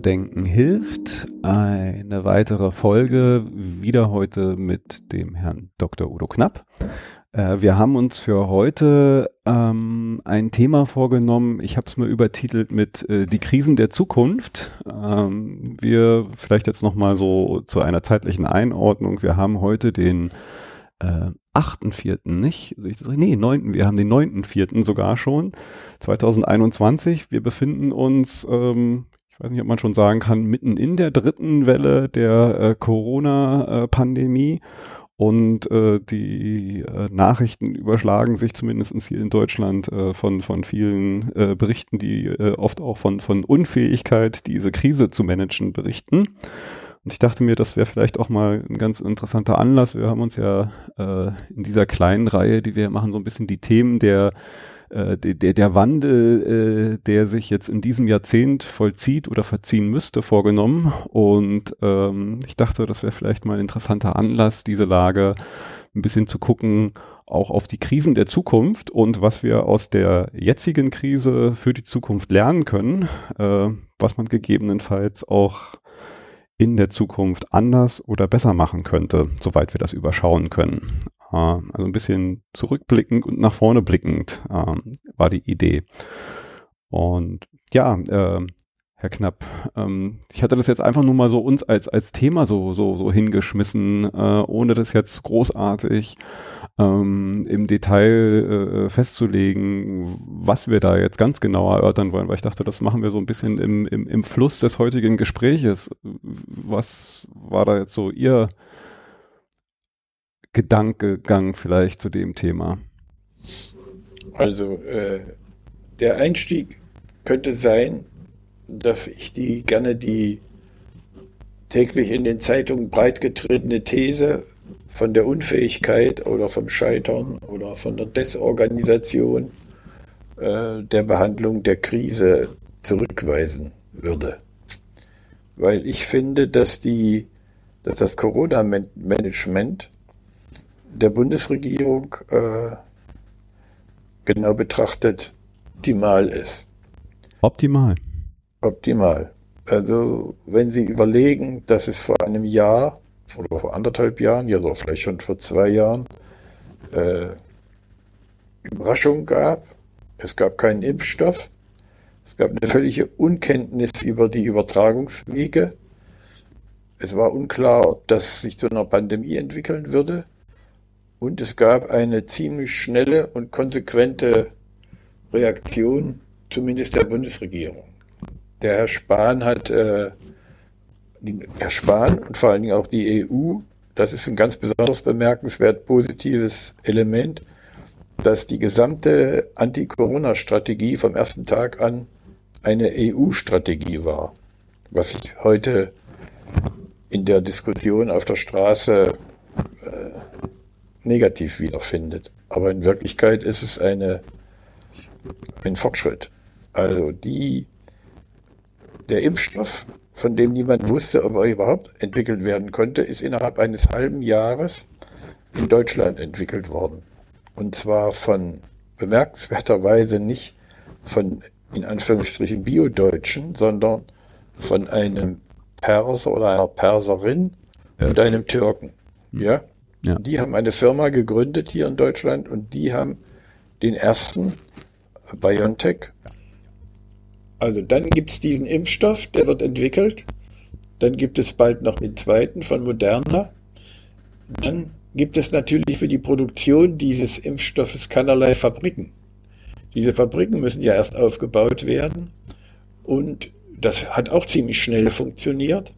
Denken hilft. Eine weitere Folge, wieder heute mit dem Herrn Dr. Udo Knapp. Äh, wir haben uns für heute ähm, ein Thema vorgenommen. Ich habe es mal übertitelt mit äh, die Krisen der Zukunft. Ähm, wir vielleicht jetzt noch mal so zu einer zeitlichen Einordnung. Wir haben heute den äh, 8.4., nicht? Nee, 9. Wir haben den 9.4. sogar schon, 2021. Wir befinden uns, ähm, weiß nicht, ob man schon sagen kann, mitten in der dritten Welle der äh, Corona-Pandemie. Und äh, die äh, Nachrichten überschlagen sich zumindest hier in Deutschland äh, von, von vielen äh, Berichten, die äh, oft auch von, von Unfähigkeit, diese Krise zu managen, berichten. Und ich dachte mir, das wäre vielleicht auch mal ein ganz interessanter Anlass. Wir haben uns ja äh, in dieser kleinen Reihe, die wir machen, so ein bisschen die Themen der äh, der, der Wandel, äh, der sich jetzt in diesem Jahrzehnt vollzieht oder verziehen müsste, vorgenommen. Und ähm, ich dachte, das wäre vielleicht mal ein interessanter Anlass, diese Lage ein bisschen zu gucken, auch auf die Krisen der Zukunft und was wir aus der jetzigen Krise für die Zukunft lernen können, äh, was man gegebenenfalls auch in der Zukunft anders oder besser machen könnte, soweit wir das überschauen können. Äh, also ein bisschen zurückblickend und nach vorne blickend äh, war die Idee. Und ja, äh, Herr Knapp, ähm, ich hatte das jetzt einfach nur mal so uns als als Thema so so so hingeschmissen, äh, ohne das jetzt großartig ähm, im Detail äh, festzulegen, was wir da jetzt ganz genau erörtern wollen, weil ich dachte, das machen wir so ein bisschen im im, im Fluss des heutigen Gespräches. Was war da jetzt so Ihr Gedankengang vielleicht zu dem Thema? Also äh, der Einstieg könnte sein, dass ich die gerne die täglich in den Zeitungen breitgetretene These von der Unfähigkeit oder vom Scheitern oder von der Desorganisation äh, der Behandlung der Krise zurückweisen würde. Weil ich finde, dass die, dass das Corona-Management der Bundesregierung äh, genau betrachtet optimal ist. Optimal. Optimal. Also wenn Sie überlegen, dass es vor einem Jahr oder vor anderthalb Jahren, ja so vielleicht schon vor zwei Jahren, äh, Überraschungen gab, es gab keinen Impfstoff, es gab eine völlige Unkenntnis über die Übertragungswege, es war unklar, ob das sich zu einer Pandemie entwickeln würde und es gab eine ziemlich schnelle und konsequente Reaktion, zumindest der Bundesregierung. Der Herr Spahn hat, äh, Herr Spahn und vor allen Dingen auch die EU, das ist ein ganz besonders bemerkenswert positives Element, dass die gesamte Anti-Corona-Strategie vom ersten Tag an eine EU-Strategie war, was sich heute in der Diskussion auf der Straße äh, negativ wiederfindet. Aber in Wirklichkeit ist es eine, ein Fortschritt. Also die der Impfstoff, von dem niemand wusste, ob er überhaupt entwickelt werden konnte, ist innerhalb eines halben Jahres in Deutschland entwickelt worden. Und zwar von bemerkenswerterweise nicht von in Anführungsstrichen Bio-Deutschen, sondern von einem Perser oder einer Perserin ja. und einem Türken. Ja? Ja? Die haben eine Firma gegründet hier in Deutschland und die haben den ersten BioNTech also dann gibt es diesen Impfstoff, der wird entwickelt. Dann gibt es bald noch den zweiten von Moderna. Dann gibt es natürlich für die Produktion dieses Impfstoffes keinerlei Fabriken. Diese Fabriken müssen ja erst aufgebaut werden. Und das hat auch ziemlich schnell funktioniert.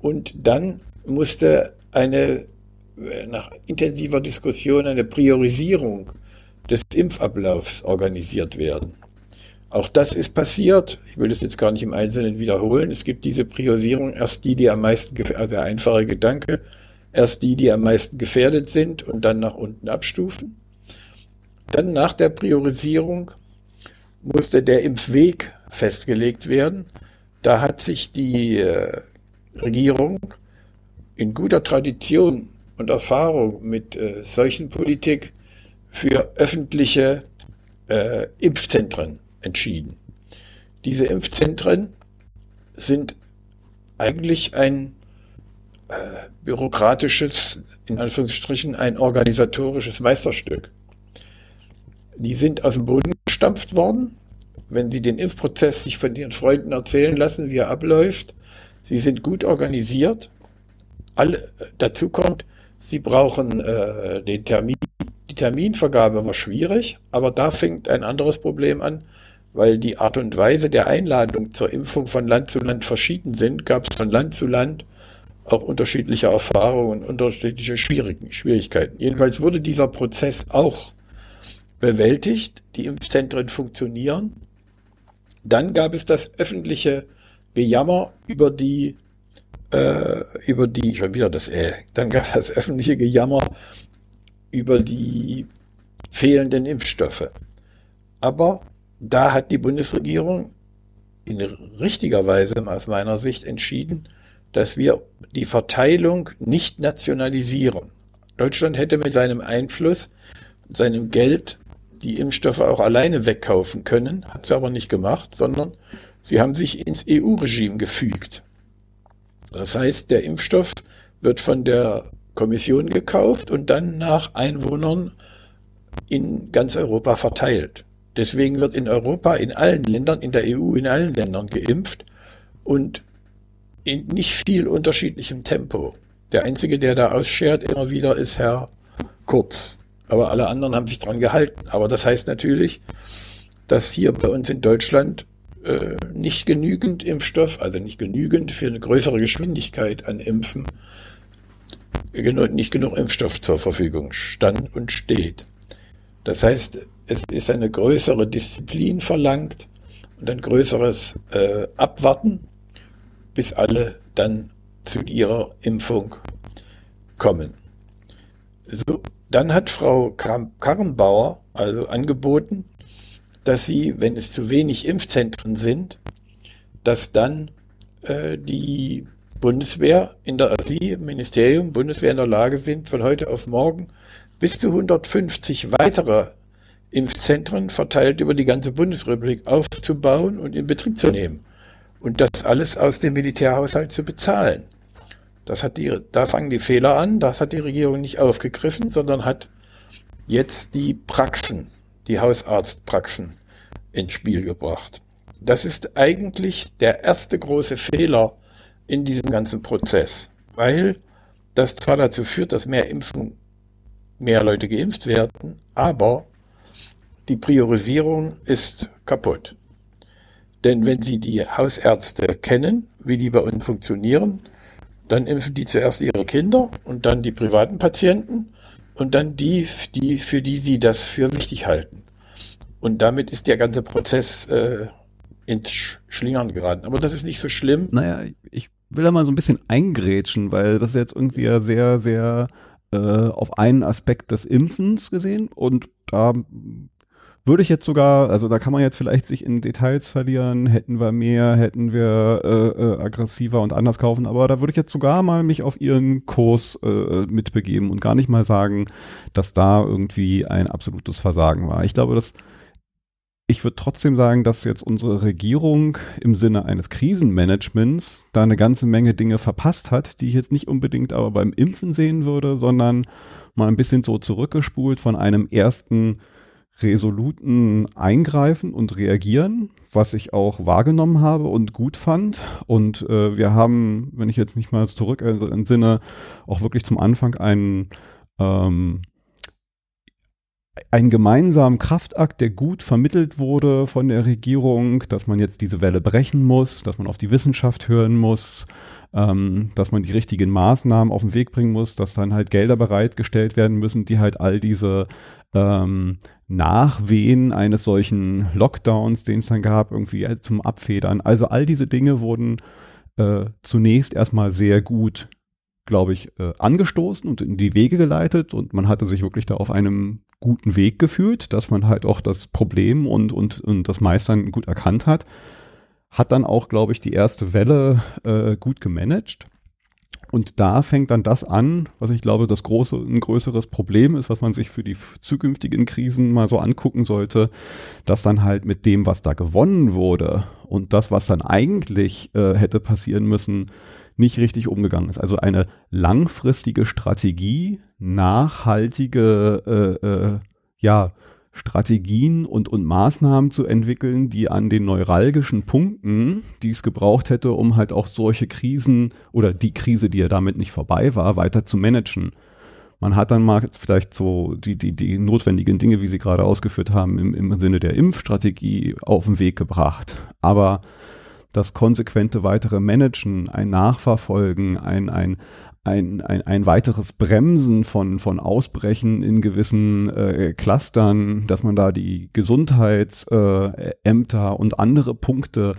Und dann musste eine nach intensiver Diskussion eine Priorisierung des Impfablaufs organisiert werden. Auch das ist passiert. Ich will das jetzt gar nicht im Einzelnen wiederholen. Es gibt diese Priorisierung, erst die, die am meisten, also der einfache Gedanke, erst die, die am meisten gefährdet sind und dann nach unten abstufen. Dann nach der Priorisierung musste der Impfweg festgelegt werden. Da hat sich die äh, Regierung in guter Tradition und Erfahrung mit äh, Seuchenpolitik für öffentliche äh, Impfzentren entschieden. Diese Impfzentren sind eigentlich ein äh, bürokratisches, in Anführungsstrichen, ein organisatorisches Meisterstück. Die sind aus dem Boden gestampft worden. Wenn Sie den Impfprozess sich von Ihren Freunden erzählen lassen, wie er abläuft, sie sind gut organisiert. Alle, dazu kommt, Sie brauchen äh, den Termin. Die Terminvergabe war schwierig, aber da fängt ein anderes Problem an, weil die Art und Weise der Einladung zur Impfung von Land zu Land verschieden sind, gab es von Land zu Land auch unterschiedliche Erfahrungen und unterschiedliche Schwierigkeiten. Jedenfalls wurde dieser Prozess auch bewältigt, die Impfzentren funktionieren. Dann gab es das öffentliche Gejammer über die äh, über die, schon wieder das äh, dann gab es das öffentliche Gejammer über die fehlenden Impfstoffe. Aber da hat die Bundesregierung in richtiger Weise aus meiner Sicht entschieden, dass wir die Verteilung nicht nationalisieren. Deutschland hätte mit seinem Einfluss, mit seinem Geld die Impfstoffe auch alleine wegkaufen können, hat sie aber nicht gemacht, sondern sie haben sich ins EU-Regime gefügt. Das heißt, der Impfstoff wird von der Kommission gekauft und dann nach Einwohnern in ganz Europa verteilt. Deswegen wird in Europa, in allen Ländern, in der EU, in allen Ländern geimpft und in nicht viel unterschiedlichem Tempo. Der Einzige, der da ausschert immer wieder, ist Herr Kurz. Aber alle anderen haben sich dran gehalten. Aber das heißt natürlich, dass hier bei uns in Deutschland äh, nicht genügend Impfstoff, also nicht genügend für eine größere Geschwindigkeit an Impfen, nicht genug Impfstoff zur Verfügung stand und steht. Das heißt, es ist eine größere Disziplin verlangt und ein größeres äh, Abwarten, bis alle dann zu ihrer Impfung kommen. So, dann hat Frau Karrenbauer also angeboten, dass sie, wenn es zu wenig Impfzentren sind, dass dann äh, die Bundeswehr in der Sie, Ministerium, Bundeswehr in der Lage sind, von heute auf morgen bis zu 150 weitere Impfzentren verteilt über die ganze Bundesrepublik aufzubauen und in Betrieb zu nehmen. Und das alles aus dem Militärhaushalt zu bezahlen. Das hat die, da fangen die Fehler an, das hat die Regierung nicht aufgegriffen, sondern hat jetzt die Praxen, die Hausarztpraxen ins Spiel gebracht. Das ist eigentlich der erste große Fehler in diesem ganzen Prozess, weil das zwar dazu führt, dass mehr Impfen, mehr Leute geimpft werden, aber die Priorisierung ist kaputt. Denn wenn Sie die Hausärzte kennen, wie die bei uns funktionieren, dann impfen die zuerst ihre Kinder und dann die privaten Patienten und dann die, die für die sie das für wichtig halten. Und damit ist der ganze Prozess äh, ins Schlingern geraten. Aber das ist nicht so schlimm. Naja, ich will da mal so ein bisschen eingrätschen, weil das ist jetzt irgendwie ja sehr, sehr äh, auf einen Aspekt des Impfens gesehen und da würde ich jetzt sogar, also da kann man jetzt vielleicht sich in Details verlieren, hätten wir mehr, hätten wir äh, äh, aggressiver und anders kaufen, aber da würde ich jetzt sogar mal mich auf ihren Kurs äh, mitbegeben und gar nicht mal sagen, dass da irgendwie ein absolutes Versagen war. Ich glaube, dass ich würde trotzdem sagen, dass jetzt unsere Regierung im Sinne eines Krisenmanagements da eine ganze Menge Dinge verpasst hat, die ich jetzt nicht unbedingt aber beim Impfen sehen würde, sondern mal ein bisschen so zurückgespult von einem ersten resoluten Eingreifen und Reagieren, was ich auch wahrgenommen habe und gut fand. Und äh, wir haben, wenn ich jetzt mich mal zurück entsinne, auch wirklich zum Anfang einen ähm, einen gemeinsamen Kraftakt, der gut vermittelt wurde von der Regierung, dass man jetzt diese Welle brechen muss, dass man auf die Wissenschaft hören muss, ähm, dass man die richtigen Maßnahmen auf den Weg bringen muss, dass dann halt Gelder bereitgestellt werden müssen, die halt all diese ähm, Nachwehen eines solchen Lockdowns, den es dann gab, irgendwie äh, zum Abfedern. Also all diese Dinge wurden äh, zunächst erstmal sehr gut, glaube ich, äh, angestoßen und in die Wege geleitet und man hatte sich wirklich da auf einem guten Weg gefühlt, dass man halt auch das Problem und, und, und das Meistern gut erkannt hat. Hat dann auch, glaube ich, die erste Welle äh, gut gemanagt. Und da fängt dann das an, was ich glaube, das große, ein größeres Problem ist, was man sich für die zukünftigen Krisen mal so angucken sollte, dass dann halt mit dem, was da gewonnen wurde und das, was dann eigentlich äh, hätte passieren müssen, nicht richtig umgegangen ist. Also eine langfristige Strategie, nachhaltige, äh, äh, ja, Strategien und, und Maßnahmen zu entwickeln, die an den neuralgischen Punkten, die es gebraucht hätte, um halt auch solche Krisen oder die Krise, die ja damit nicht vorbei war, weiter zu managen. Man hat dann mal vielleicht so die, die, die notwendigen Dinge, wie Sie gerade ausgeführt haben, im, im Sinne der Impfstrategie auf den Weg gebracht. Aber das konsequente weitere Managen, ein Nachverfolgen, ein, ein, ein, ein, ein weiteres Bremsen von, von Ausbrechen in gewissen äh, Clustern, dass man da die Gesundheitsämter äh, und andere Punkte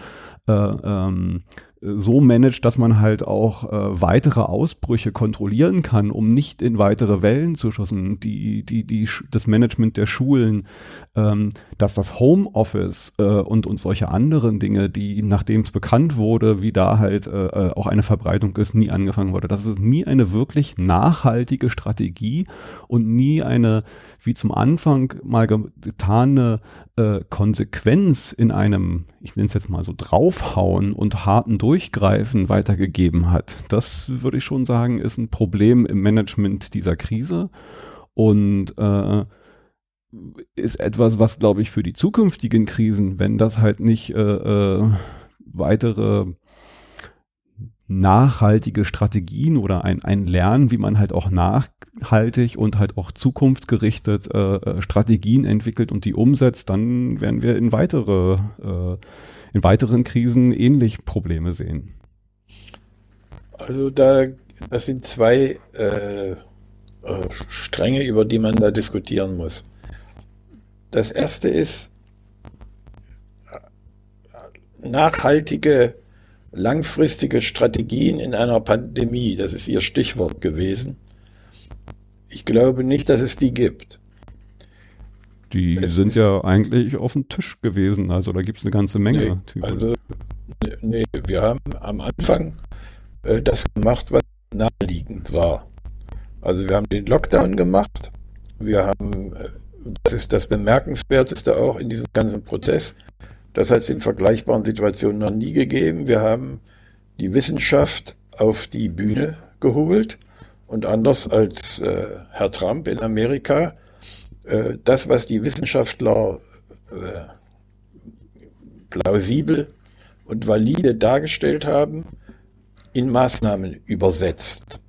äh, ähm, so managt, dass man halt auch äh, weitere Ausbrüche kontrollieren kann, um nicht in weitere Wellen zu schossen. Die, die, die, das Management der Schulen, ähm, dass das Homeoffice äh, und, und solche anderen Dinge, die, nachdem es bekannt wurde, wie da halt äh, äh, auch eine Verbreitung ist, nie angefangen wurde. Das ist nie eine wirklich nachhaltige Strategie und nie eine, wie zum Anfang mal getane äh, Konsequenz in einem, ich nenne es jetzt mal so, draufhauen und harten Durchgreifen weitergegeben hat. Das würde ich schon sagen, ist ein Problem im Management dieser Krise und äh, ist etwas, was, glaube ich, für die zukünftigen Krisen, wenn das halt nicht äh, äh, weitere nachhaltige Strategien oder ein, ein Lernen, wie man halt auch nachhaltig und halt auch zukunftsgerichtet äh, äh, Strategien entwickelt und die umsetzt, dann werden wir in weitere, äh, in weiteren Krisen ähnlich Probleme sehen. Also da, das sind zwei äh, äh, Stränge, über die man da diskutieren muss. Das erste ist nachhaltige langfristige Strategien in einer Pandemie, das ist Ihr Stichwort gewesen. Ich glaube nicht, dass es die gibt. Die es sind ja eigentlich auf dem Tisch gewesen, also da gibt es eine ganze Menge. Nee, also, nee, wir haben am Anfang äh, das gemacht, was naheliegend war. Also wir haben den Lockdown gemacht, wir haben, äh, das ist das Bemerkenswerteste auch in diesem ganzen Prozess, das hat es in vergleichbaren Situationen noch nie gegeben. Wir haben die Wissenschaft auf die Bühne geholt und anders als äh, Herr Trump in Amerika, äh, das, was die Wissenschaftler äh, plausibel und valide dargestellt haben, in Maßnahmen übersetzt.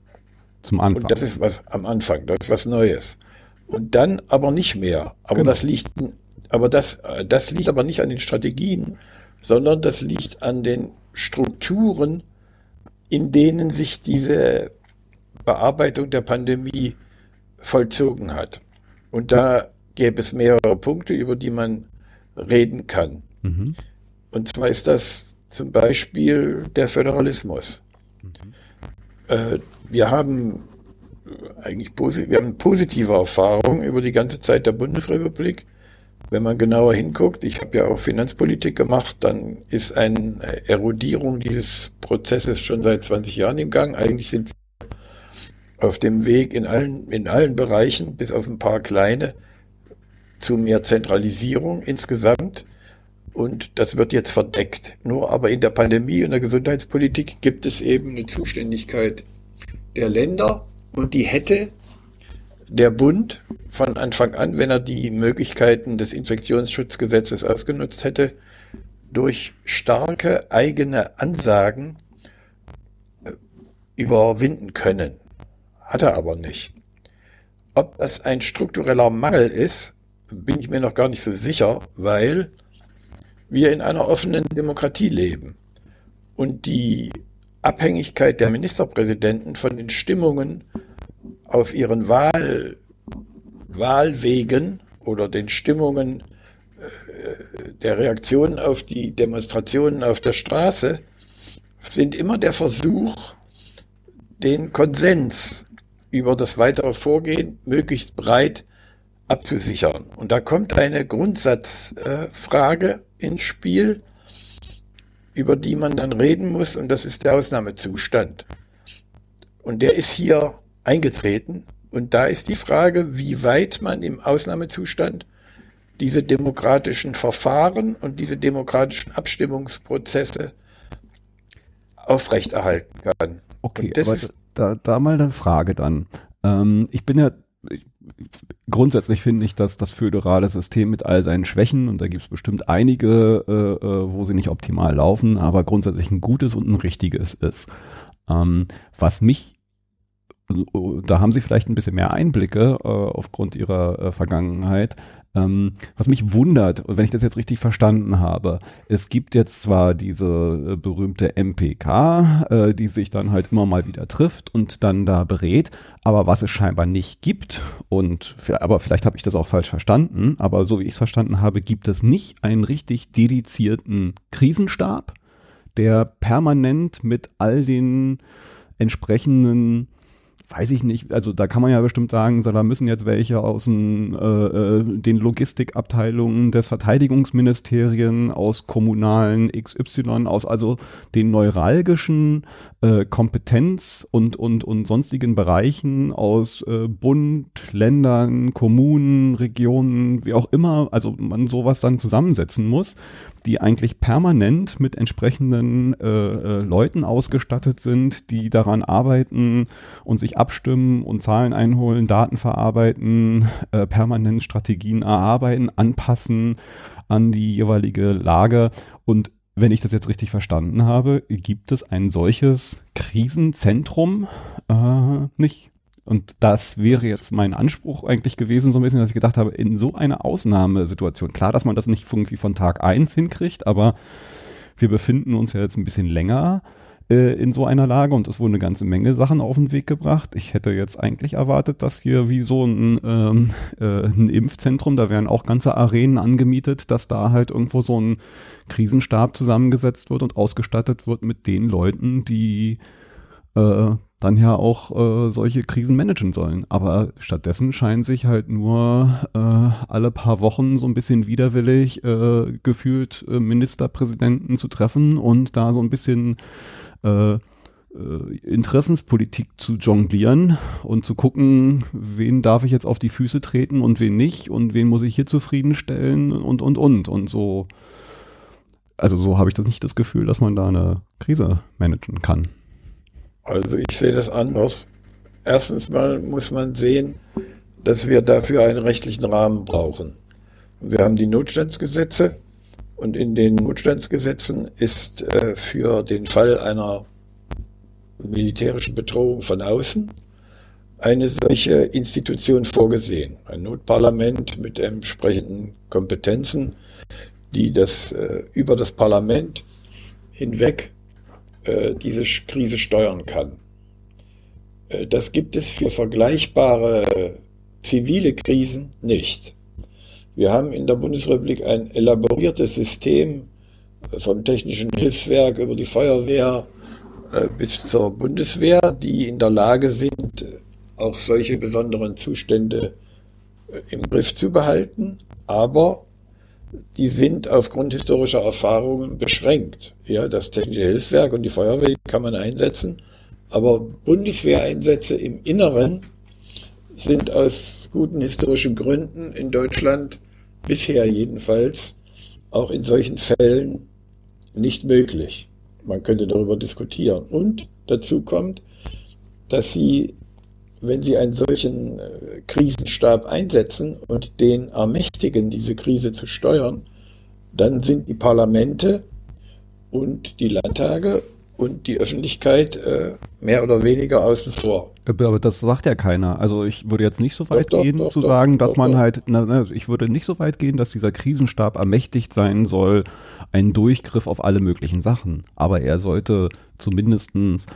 Zum Anfang. Und das ist was am Anfang, das ist was Neues. Und dann aber nicht mehr. Aber genau. das liegt aber das, das liegt aber nicht an den Strategien, sondern das liegt an den Strukturen, in denen sich diese Bearbeitung der Pandemie vollzogen hat. Und da gäbe es mehrere Punkte, über die man reden kann. Mhm. Und zwar ist das zum Beispiel der Föderalismus. Mhm. Äh, wir haben eigentlich wir haben positive Erfahrungen über die ganze Zeit der Bundesrepublik wenn man genauer hinguckt, ich habe ja auch Finanzpolitik gemacht, dann ist eine Erodierung dieses Prozesses schon seit 20 Jahren im Gang. Eigentlich sind wir auf dem Weg in allen, in allen Bereichen, bis auf ein paar kleine, zu mehr Zentralisierung insgesamt. Und das wird jetzt verdeckt. Nur aber in der Pandemie und der Gesundheitspolitik gibt es eben eine Zuständigkeit der Länder und die hätte der Bund von Anfang an, wenn er die Möglichkeiten des Infektionsschutzgesetzes ausgenutzt hätte, durch starke eigene Ansagen äh, überwinden können. Hat er aber nicht. Ob das ein struktureller Mangel ist, bin ich mir noch gar nicht so sicher, weil wir in einer offenen Demokratie leben. Und die Abhängigkeit der Ministerpräsidenten von den Stimmungen auf ihren Wahl, Wahlwegen oder den Stimmungen äh, der Reaktionen auf die Demonstrationen auf der Straße sind immer der Versuch, den Konsens über das weitere Vorgehen möglichst breit abzusichern. Und da kommt eine Grundsatzfrage ins Spiel, über die man dann reden muss, und das ist der Ausnahmezustand. Und der ist hier eingetreten. Und da ist die Frage, wie weit man im Ausnahmezustand diese demokratischen Verfahren und diese demokratischen Abstimmungsprozesse aufrechterhalten kann. Okay, aber da, da mal eine Frage dann. Ähm, ich bin ja, ich, grundsätzlich finde ich, dass das föderale System mit all seinen Schwächen, und da gibt es bestimmt einige, äh, äh, wo sie nicht optimal laufen, aber grundsätzlich ein gutes und ein richtiges ist. Ähm, was mich da haben Sie vielleicht ein bisschen mehr Einblicke äh, aufgrund Ihrer äh, Vergangenheit. Ähm, was mich wundert, wenn ich das jetzt richtig verstanden habe, es gibt jetzt zwar diese äh, berühmte MPK, äh, die sich dann halt immer mal wieder trifft und dann da berät, aber was es scheinbar nicht gibt, und aber vielleicht habe ich das auch falsch verstanden, aber so wie ich es verstanden habe, gibt es nicht einen richtig dedizierten Krisenstab, der permanent mit all den entsprechenden weiß ich nicht, also da kann man ja bestimmt sagen, so, da müssen jetzt welche aus den, äh, äh den Logistikabteilungen des Verteidigungsministerien, aus kommunalen XY, aus also den neuralgischen äh, Kompetenz und, und, und sonstigen Bereichen aus äh, Bund, Ländern, Kommunen, Regionen, wie auch immer, also man sowas dann zusammensetzen muss, die eigentlich permanent mit entsprechenden äh, äh, Leuten ausgestattet sind, die daran arbeiten und sich abstimmen und Zahlen einholen, Daten verarbeiten, äh, permanent Strategien erarbeiten, anpassen an die jeweilige Lage. Und wenn ich das jetzt richtig verstanden habe, gibt es ein solches Krisenzentrum äh, nicht. Und das wäre jetzt mein Anspruch eigentlich gewesen, so ein bisschen, dass ich gedacht habe, in so einer Ausnahmesituation, klar, dass man das nicht irgendwie von Tag eins hinkriegt, aber wir befinden uns ja jetzt ein bisschen länger äh, in so einer Lage und es wurden eine ganze Menge Sachen auf den Weg gebracht. Ich hätte jetzt eigentlich erwartet, dass hier wie so ein, ähm, äh, ein Impfzentrum, da wären auch ganze Arenen angemietet, dass da halt irgendwo so ein Krisenstab zusammengesetzt wird und ausgestattet wird mit den Leuten, die äh, dann ja auch äh, solche Krisen managen sollen. Aber stattdessen scheinen sich halt nur äh, alle paar Wochen so ein bisschen widerwillig äh, gefühlt äh, Ministerpräsidenten zu treffen und da so ein bisschen äh, äh, Interessenspolitik zu jonglieren und zu gucken, wen darf ich jetzt auf die Füße treten und wen nicht und wen muss ich hier zufriedenstellen und und und und so. Also so habe ich das nicht das Gefühl, dass man da eine Krise managen kann. Also ich sehe das anders. Erstens mal muss man sehen, dass wir dafür einen rechtlichen Rahmen brauchen. Wir haben die Notstandsgesetze und in den Notstandsgesetzen ist äh, für den Fall einer militärischen Bedrohung von außen eine solche Institution vorgesehen. Ein Notparlament mit entsprechenden Kompetenzen, die das äh, über das Parlament hinweg äh, diese Krise steuern kann. Äh, das gibt es für vergleichbare zivile Krisen nicht. Wir haben in der Bundesrepublik ein elaboriertes System äh, vom Technischen Hilfswerk über die Feuerwehr bis zur Bundeswehr, die in der Lage sind, auch solche besonderen Zustände im Griff zu behalten. Aber die sind aufgrund historischer Erfahrungen beschränkt. Ja, das Technische Hilfswerk und die Feuerwehr kann man einsetzen, aber Bundeswehreinsätze im Inneren sind aus guten historischen Gründen in Deutschland bisher jedenfalls auch in solchen Fällen nicht möglich. Man könnte darüber diskutieren. Und dazu kommt, dass sie wenn Sie einen solchen äh, Krisenstab einsetzen und den ermächtigen, diese Krise zu steuern, dann sind die Parlamente und die Landtage und die Öffentlichkeit äh, mehr oder weniger außen vor. Aber das sagt ja keiner. Also ich würde jetzt nicht so weit doch, gehen doch, zu doch, sagen, dass man halt, na, na, ich würde nicht so weit gehen, dass dieser Krisenstab ermächtigt sein soll, einen Durchgriff auf alle möglichen Sachen. Aber er sollte zumindestens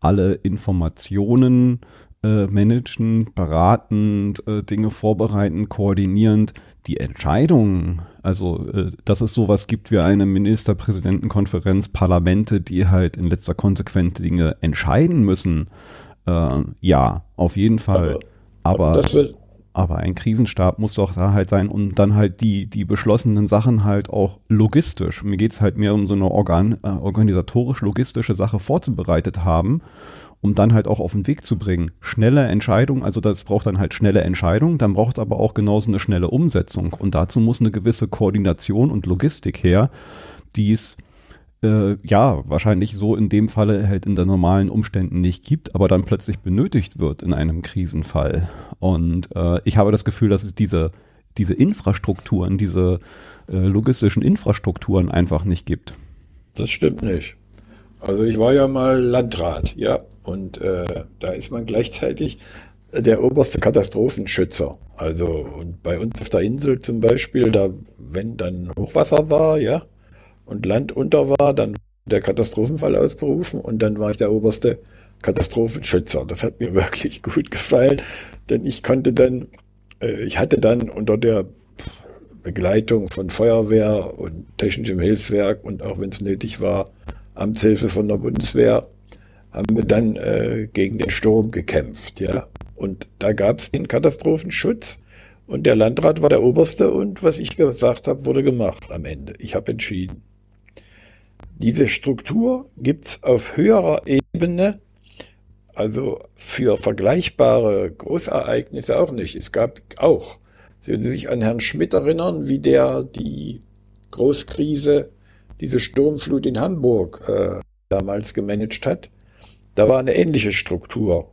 alle Informationen äh, managen, beratend, äh, Dinge vorbereiten, koordinierend. Die Entscheidungen, also äh, dass es sowas gibt wie eine Ministerpräsidentenkonferenz, Parlamente, die halt in letzter Konsequenz Dinge entscheiden müssen, äh, ja, auf jeden Fall. Aber, aber, aber ein Krisenstab muss doch da halt sein und dann halt die, die beschlossenen Sachen halt auch logistisch. Mir geht's halt mehr um so eine organ, äh, organisatorisch-logistische Sache vorzubereitet haben um dann halt auch auf den Weg zu bringen. Schnelle Entscheidung, also das braucht dann halt schnelle Entscheidung, dann braucht es aber auch genauso eine schnelle Umsetzung. Und dazu muss eine gewisse Koordination und Logistik her, die es äh, ja wahrscheinlich so in dem Falle halt in der normalen Umständen nicht gibt, aber dann plötzlich benötigt wird in einem Krisenfall. Und äh, ich habe das Gefühl, dass es diese, diese Infrastrukturen, diese äh, logistischen Infrastrukturen einfach nicht gibt. Das stimmt nicht. Also ich war ja mal Landrat, ja, und äh, da ist man gleichzeitig der oberste Katastrophenschützer. Also und bei uns auf der Insel zum Beispiel, da wenn dann Hochwasser war, ja, und Land unter war, dann der Katastrophenfall ausberufen und dann war ich der oberste Katastrophenschützer. Das hat mir wirklich gut gefallen, denn ich konnte dann, äh, ich hatte dann unter der Begleitung von Feuerwehr und technischem Hilfswerk und auch wenn es nötig war, Amtshilfe von der Bundeswehr, haben wir dann äh, gegen den Sturm gekämpft, ja. Und da gab es den Katastrophenschutz und der Landrat war der Oberste und was ich gesagt habe, wurde gemacht am Ende. Ich habe entschieden. Diese Struktur gibt's auf höherer Ebene, also für vergleichbare Großereignisse auch nicht. Es gab auch, wenn Sie sich an Herrn Schmidt erinnern, wie der die Großkrise diese Sturmflut in Hamburg äh, damals gemanagt hat, da war eine ähnliche Struktur,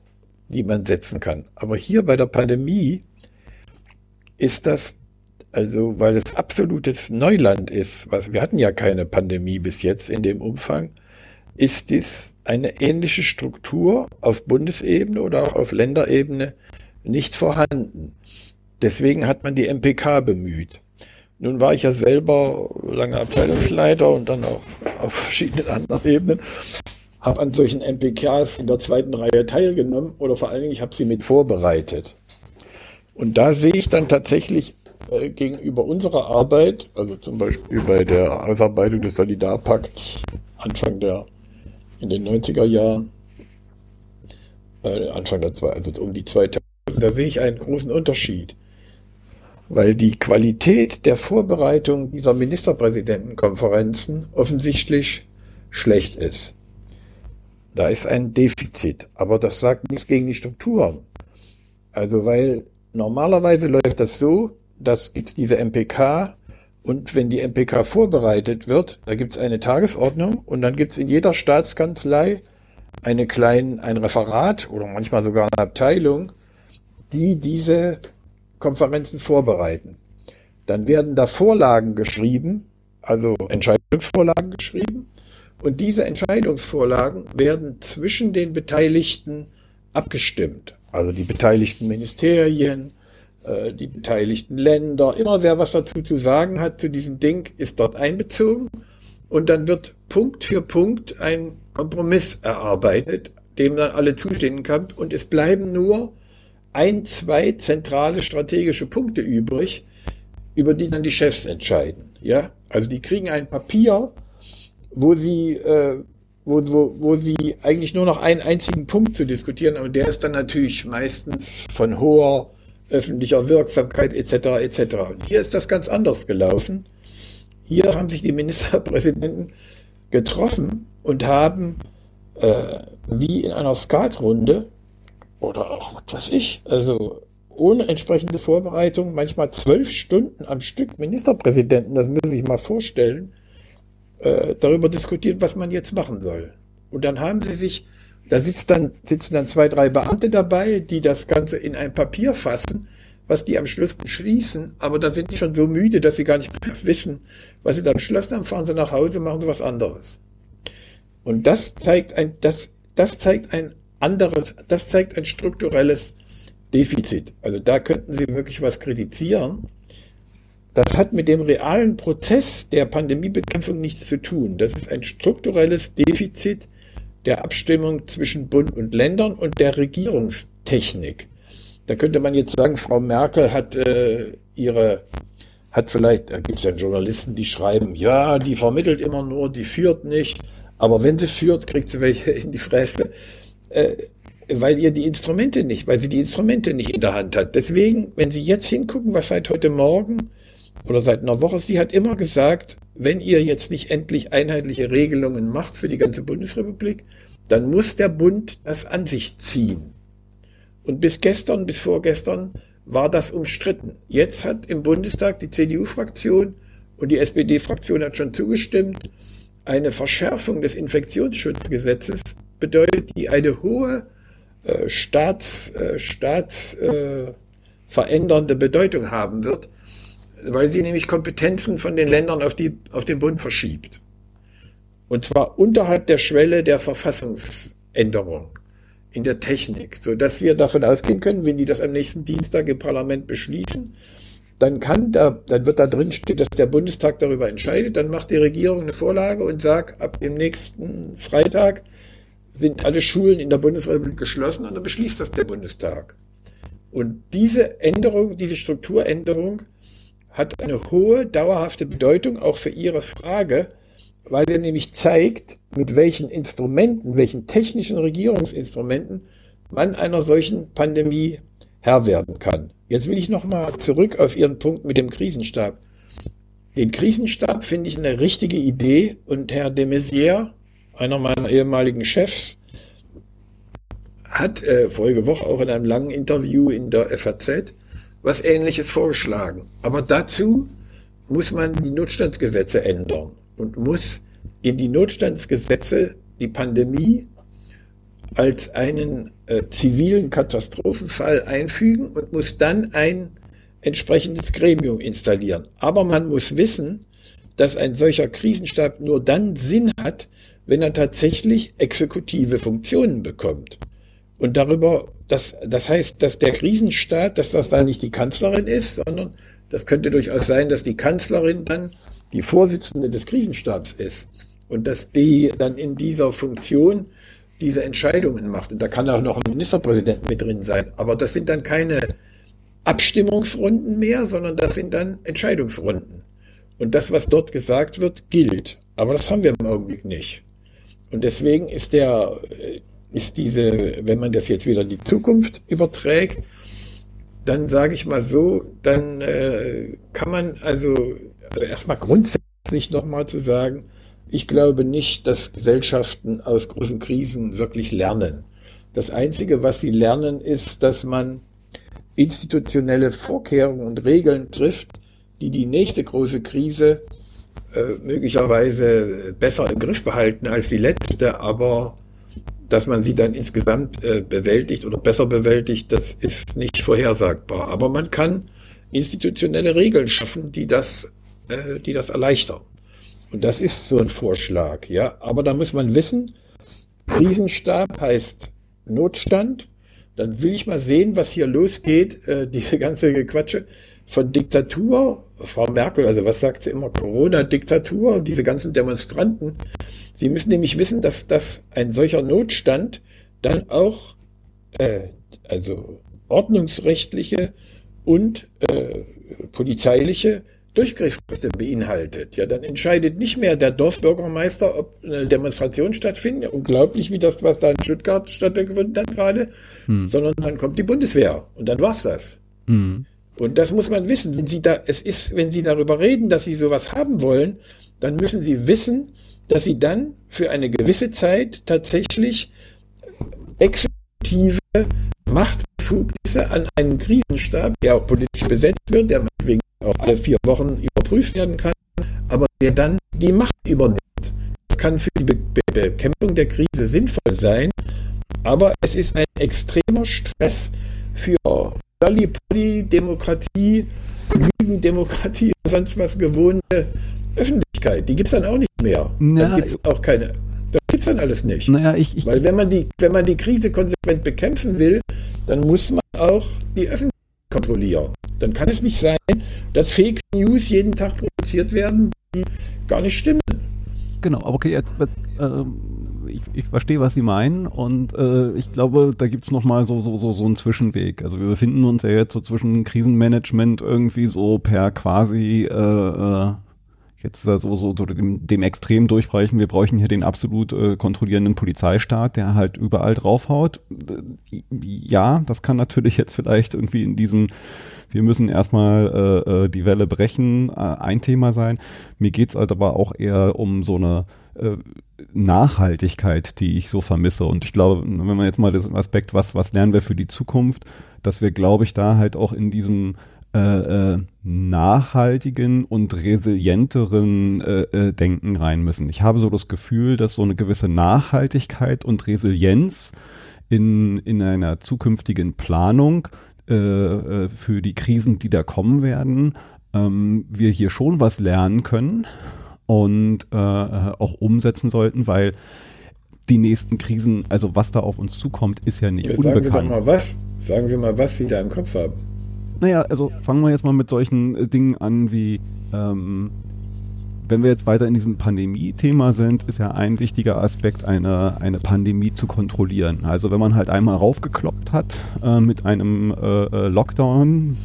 die man setzen kann. Aber hier bei der Pandemie ist das, also weil es absolutes Neuland ist, was wir hatten ja keine Pandemie bis jetzt in dem Umfang, ist dies eine ähnliche Struktur auf Bundesebene oder auch auf Länderebene nicht vorhanden. Deswegen hat man die MPK bemüht. Nun war ich ja selber lange Abteilungsleiter und dann auch auf verschiedenen anderen Ebenen. Habe an solchen MPKs in der zweiten Reihe teilgenommen oder vor allen Dingen, ich habe sie mit vorbereitet. Und da sehe ich dann tatsächlich äh, gegenüber unserer Arbeit, also zum Beispiel bei der Ausarbeitung des Solidarpakts Anfang der, in den 90er Jahren, äh, Anfang der zwei, also um die 2000, da sehe ich einen großen Unterschied weil die Qualität der Vorbereitung dieser Ministerpräsidentenkonferenzen offensichtlich schlecht ist. Da ist ein Defizit, aber das sagt nichts gegen die Strukturen. Also weil normalerweise läuft das so, dass gibt's diese MPK und wenn die MPK vorbereitet wird, da gibt's eine Tagesordnung und dann gibt's in jeder Staatskanzlei eine kleine, ein Referat oder manchmal sogar eine Abteilung, die diese Konferenzen vorbereiten. Dann werden da Vorlagen geschrieben, also Entscheidungsvorlagen geschrieben. Und diese Entscheidungsvorlagen werden zwischen den Beteiligten abgestimmt. Also die beteiligten Ministerien, äh, die beteiligten Länder, immer wer was dazu zu sagen hat zu diesem Ding, ist dort einbezogen. Und dann wird Punkt für Punkt ein Kompromiss erarbeitet, dem dann alle zustimmen kann. Und es bleiben nur ein, zwei zentrale strategische Punkte übrig, über die dann die Chefs entscheiden. Ja, also die kriegen ein Papier, wo sie, äh, wo, wo, wo sie eigentlich nur noch einen einzigen Punkt zu diskutieren, aber der ist dann natürlich meistens von hoher öffentlicher Wirksamkeit etc. etc. Und hier ist das ganz anders gelaufen. Hier haben sich die Ministerpräsidenten getroffen und haben äh, wie in einer Skatrunde oder auch was weiß ich, also ohne entsprechende Vorbereitung, manchmal zwölf Stunden am Stück Ministerpräsidenten, das müssen Sie sich mal vorstellen, äh, darüber diskutiert, was man jetzt machen soll. Und dann haben sie sich, da sitzt dann, sitzen dann zwei, drei Beamte dabei, die das Ganze in ein Papier fassen, was die am Schluss beschließen, aber da sind die schon so müde, dass sie gar nicht mehr wissen, was sie da beschlossen haben, fahren sie nach Hause, machen sie was anderes. Und das zeigt ein, das, das zeigt ein anderes, das zeigt ein strukturelles Defizit. Also da könnten Sie wirklich was kritisieren. Das hat mit dem realen Prozess der Pandemiebekämpfung nichts zu tun. Das ist ein strukturelles Defizit der Abstimmung zwischen Bund und Ländern und der Regierungstechnik. Da könnte man jetzt sagen, Frau Merkel hat äh, ihre, hat vielleicht, da gibt es ja Journalisten, die schreiben, ja, die vermittelt immer nur, die führt nicht, aber wenn sie führt, kriegt sie welche in die Fresse, äh, weil ihr die Instrumente nicht, weil sie die Instrumente nicht in der Hand hat. Deswegen, wenn Sie jetzt hingucken, was seit heute Morgen oder seit einer Woche, sie hat immer gesagt, wenn ihr jetzt nicht endlich einheitliche Regelungen macht für die ganze Bundesrepublik, dann muss der Bund das an sich ziehen. Und bis gestern, bis vorgestern war das umstritten. Jetzt hat im Bundestag die CDU-Fraktion und die SPD-Fraktion hat schon zugestimmt. Eine Verschärfung des Infektionsschutzgesetzes bedeutet, die eine hohe äh, staats, äh, staatsverändernde äh, Bedeutung haben wird, weil sie nämlich Kompetenzen von den Ländern auf, die, auf den Bund verschiebt. Und zwar unterhalb der Schwelle der Verfassungsänderung in der Technik, so dass wir davon ausgehen können, wenn die das am nächsten Dienstag im Parlament beschließen, dann kann da, dann wird da drin stehen, dass der Bundestag darüber entscheidet, dann macht die Regierung eine Vorlage und sagt, ab dem nächsten Freitag sind alle Schulen in der Bundesrepublik geschlossen und dann beschließt das der Bundestag. Und diese Änderung, diese Strukturänderung hat eine hohe, dauerhafte Bedeutung auch für Ihre Frage, weil er nämlich zeigt, mit welchen Instrumenten, welchen technischen Regierungsinstrumenten man einer solchen Pandemie Herr werden kann. Jetzt will ich nochmal zurück auf Ihren Punkt mit dem Krisenstab. Den Krisenstab finde ich eine richtige Idee und Herr de Maizière, einer meiner ehemaligen Chefs, hat äh, vorige Woche auch in einem langen Interview in der FAZ was Ähnliches vorgeschlagen. Aber dazu muss man die Notstandsgesetze ändern und muss in die Notstandsgesetze die Pandemie als einen äh, zivilen Katastrophenfall einfügen und muss dann ein entsprechendes Gremium installieren. Aber man muss wissen, dass ein solcher Krisenstab nur dann Sinn hat, wenn er tatsächlich exekutive Funktionen bekommt. Und darüber, das, das heißt, dass der Krisenstaat, dass das dann nicht die Kanzlerin ist, sondern das könnte durchaus sein, dass die Kanzlerin dann die Vorsitzende des Krisenstabs ist und dass die dann in dieser Funktion diese Entscheidungen macht. Und da kann auch noch ein Ministerpräsident mit drin sein. Aber das sind dann keine Abstimmungsrunden mehr, sondern das sind dann Entscheidungsrunden. Und das, was dort gesagt wird, gilt. Aber das haben wir im Augenblick nicht. Und deswegen ist der, ist diese, wenn man das jetzt wieder in die Zukunft überträgt, dann sage ich mal so, dann äh, kann man also, also erstmal grundsätzlich nochmal zu sagen, ich glaube nicht, dass Gesellschaften aus großen Krisen wirklich lernen. Das Einzige, was sie lernen, ist, dass man institutionelle Vorkehrungen und Regeln trifft, die die nächste große Krise möglicherweise besser im Griff behalten als die letzte, aber dass man sie dann insgesamt äh, bewältigt oder besser bewältigt, das ist nicht vorhersagbar. Aber man kann institutionelle Regeln schaffen, die das, äh, die das erleichtern. Und das ist so ein Vorschlag, ja. Aber da muss man wissen, Krisenstab heißt Notstand. Dann will ich mal sehen, was hier losgeht, äh, diese ganze Gequatsche von Diktatur, Frau Merkel, also was sagt sie immer, Corona-Diktatur, diese ganzen Demonstranten. Sie müssen nämlich wissen, dass das ein solcher Notstand dann auch äh, also ordnungsrechtliche und äh, polizeiliche Durchgriffsrechte beinhaltet. Ja, dann entscheidet nicht mehr der Dorfbürgermeister, ob eine Demonstration stattfindet. Unglaublich, wie das, was da in Stuttgart stattgefunden hat gerade, hm. sondern dann kommt die Bundeswehr und dann war's das. Hm. Und das muss man wissen. Wenn Sie da, es ist, wenn Sie darüber reden, dass Sie sowas haben wollen, dann müssen Sie wissen, dass Sie dann für eine gewisse Zeit tatsächlich exekutive Machtbefugnisse an einen Krisenstab, der auch politisch besetzt wird, der meinetwegen auch alle vier Wochen überprüft werden kann, aber der dann die Macht übernimmt. Das kann für die Be Be Bekämpfung der Krise sinnvoll sein, aber es ist ein extremer Stress für Lollipolli-Demokratie, Lügendemokratie, sonst was gewohnte Öffentlichkeit. Die gibt es dann auch nicht mehr. Ja, dann gibt es auch keine. Das gibt es dann alles nicht. Naja, ich, ich, Weil wenn man, die, wenn man die Krise konsequent bekämpfen will, dann muss man auch die Öffentlichkeit kontrollieren. Dann kann es nicht sein, dass Fake News jeden Tag produziert werden, die gar nicht stimmen. Genau, aber okay, jetzt, äh, ich, ich verstehe, was Sie meinen und äh, ich glaube, da gibt es nochmal so, so, so, so einen Zwischenweg. Also wir befinden uns ja jetzt so zwischen Krisenmanagement irgendwie so per quasi äh, äh, jetzt so, so, so dem, dem Extrem durchbrechen, wir bräuchten hier den absolut äh, kontrollierenden Polizeistaat, der halt überall draufhaut. Äh, ja, das kann natürlich jetzt vielleicht irgendwie in diesem wir müssen erstmal äh, äh, die Welle brechen, äh, ein Thema sein. Mir geht's halt aber auch eher um so eine äh, Nachhaltigkeit, die ich so vermisse. Und ich glaube, wenn man jetzt mal das Aspekt, was, was lernen wir für die Zukunft, dass wir, glaube ich, da halt auch in diesem äh, äh, nachhaltigen und resilienteren äh, äh, Denken rein müssen. Ich habe so das Gefühl, dass so eine gewisse Nachhaltigkeit und Resilienz in, in einer zukünftigen Planung äh, äh, für die Krisen, die da kommen werden, ähm, wir hier schon was lernen können und auch umsetzen sollten, weil die nächsten Krisen, also was da auf uns zukommt, ist ja nicht Jetzt unbekannt. Sagen Sie doch mal was. Sagen Sie mal, was Sie da im Kopf haben. Naja, also fangen wir jetzt mal mit solchen Dingen an wie ähm, wenn wir jetzt weiter in diesem Pandemie-Thema sind, ist ja ein wichtiger Aspekt, eine, eine Pandemie zu kontrollieren. Also wenn man halt einmal raufgekloppt hat äh, mit einem äh, äh Lockdown,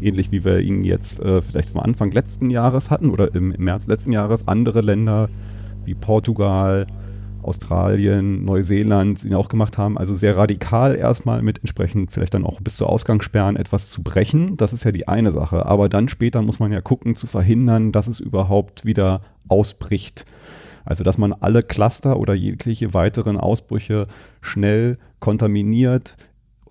ähnlich wie wir ihn jetzt äh, vielleicht am Anfang letzten Jahres hatten oder im, im März letzten Jahres, andere Länder wie Portugal, Australien, Neuseeland ihn auch gemacht haben. Also sehr radikal erstmal mit entsprechend vielleicht dann auch bis zu Ausgangssperren etwas zu brechen. Das ist ja die eine Sache. Aber dann später muss man ja gucken, zu verhindern, dass es überhaupt wieder ausbricht. Also dass man alle Cluster oder jegliche weiteren Ausbrüche schnell kontaminiert,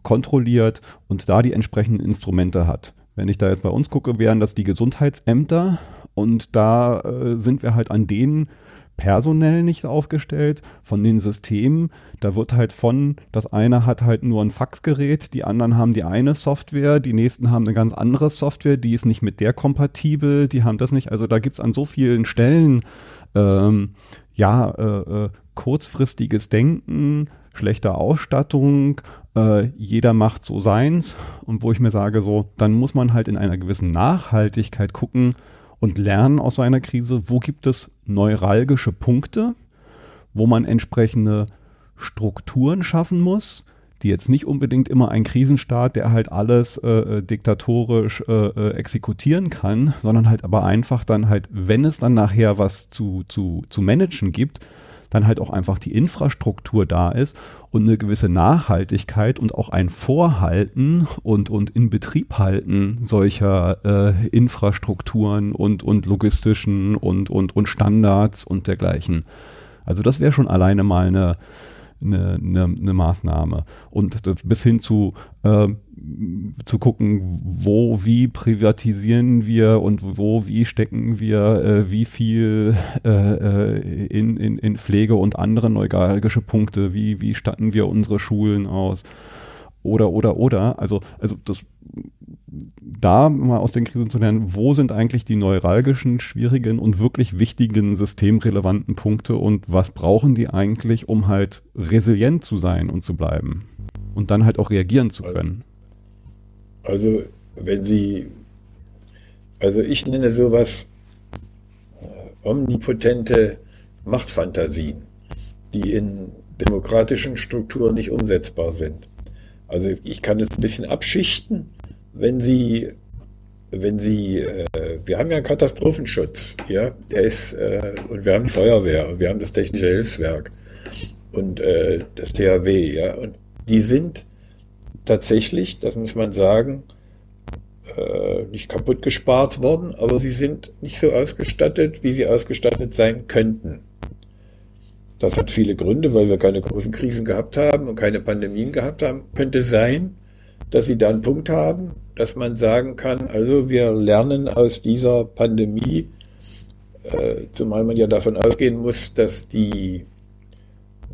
kontrolliert und da die entsprechenden Instrumente hat. Wenn ich da jetzt bei uns gucke, wären das die Gesundheitsämter und da äh, sind wir halt an denen personell nicht aufgestellt, von den Systemen. Da wird halt von, das eine hat halt nur ein Faxgerät, die anderen haben die eine Software, die nächsten haben eine ganz andere Software, die ist nicht mit der kompatibel, die haben das nicht. Also da gibt es an so vielen Stellen ähm, ja äh, äh, kurzfristiges Denken, schlechte Ausstattung, äh, jeder macht so seins und wo ich mir sage, so, dann muss man halt in einer gewissen Nachhaltigkeit gucken, und lernen aus so einer Krise, wo gibt es neuralgische Punkte, wo man entsprechende Strukturen schaffen muss, die jetzt nicht unbedingt immer ein Krisenstaat, der halt alles äh, äh diktatorisch äh, äh, exekutieren kann, sondern halt aber einfach dann halt, wenn es dann nachher was zu, zu, zu managen gibt, dann halt auch einfach die Infrastruktur da ist und eine gewisse Nachhaltigkeit und auch ein Vorhalten und, und in Betrieb halten solcher äh, Infrastrukturen und, und logistischen und, und, und Standards und dergleichen. Also das wäre schon alleine mal eine, eine, eine, eine Maßnahme. Und bis hin zu, äh, zu gucken, wo, wie privatisieren wir und wo, wie stecken wir, äh, wie viel äh, äh in, in, in Pflege und andere neuralgische Punkte, wie, wie statten wir unsere Schulen aus oder, oder, oder. Also, also das da mal aus den Krisen zu lernen, wo sind eigentlich die neuralgischen, schwierigen und wirklich wichtigen systemrelevanten Punkte und was brauchen die eigentlich, um halt resilient zu sein und zu bleiben und dann halt auch reagieren zu können. Also, wenn Sie, also ich nenne sowas äh, omnipotente Machtfantasien, die in demokratischen Strukturen nicht umsetzbar sind. Also ich kann es ein bisschen abschichten wenn Sie, wenn Sie, äh, wir haben ja einen Katastrophenschutz, ja, der ist, äh, und wir haben Feuerwehr, und wir haben das Technische Hilfswerk und äh, das THW, ja, und die sind tatsächlich, das muss man sagen, äh, nicht kaputt gespart worden, aber sie sind nicht so ausgestattet, wie sie ausgestattet sein könnten. Das hat viele Gründe, weil wir keine großen Krisen gehabt haben und keine Pandemien gehabt haben. Könnte sein, dass sie da einen Punkt haben, dass man sagen kann, also wir lernen aus dieser Pandemie, äh, zumal man ja davon ausgehen muss, dass die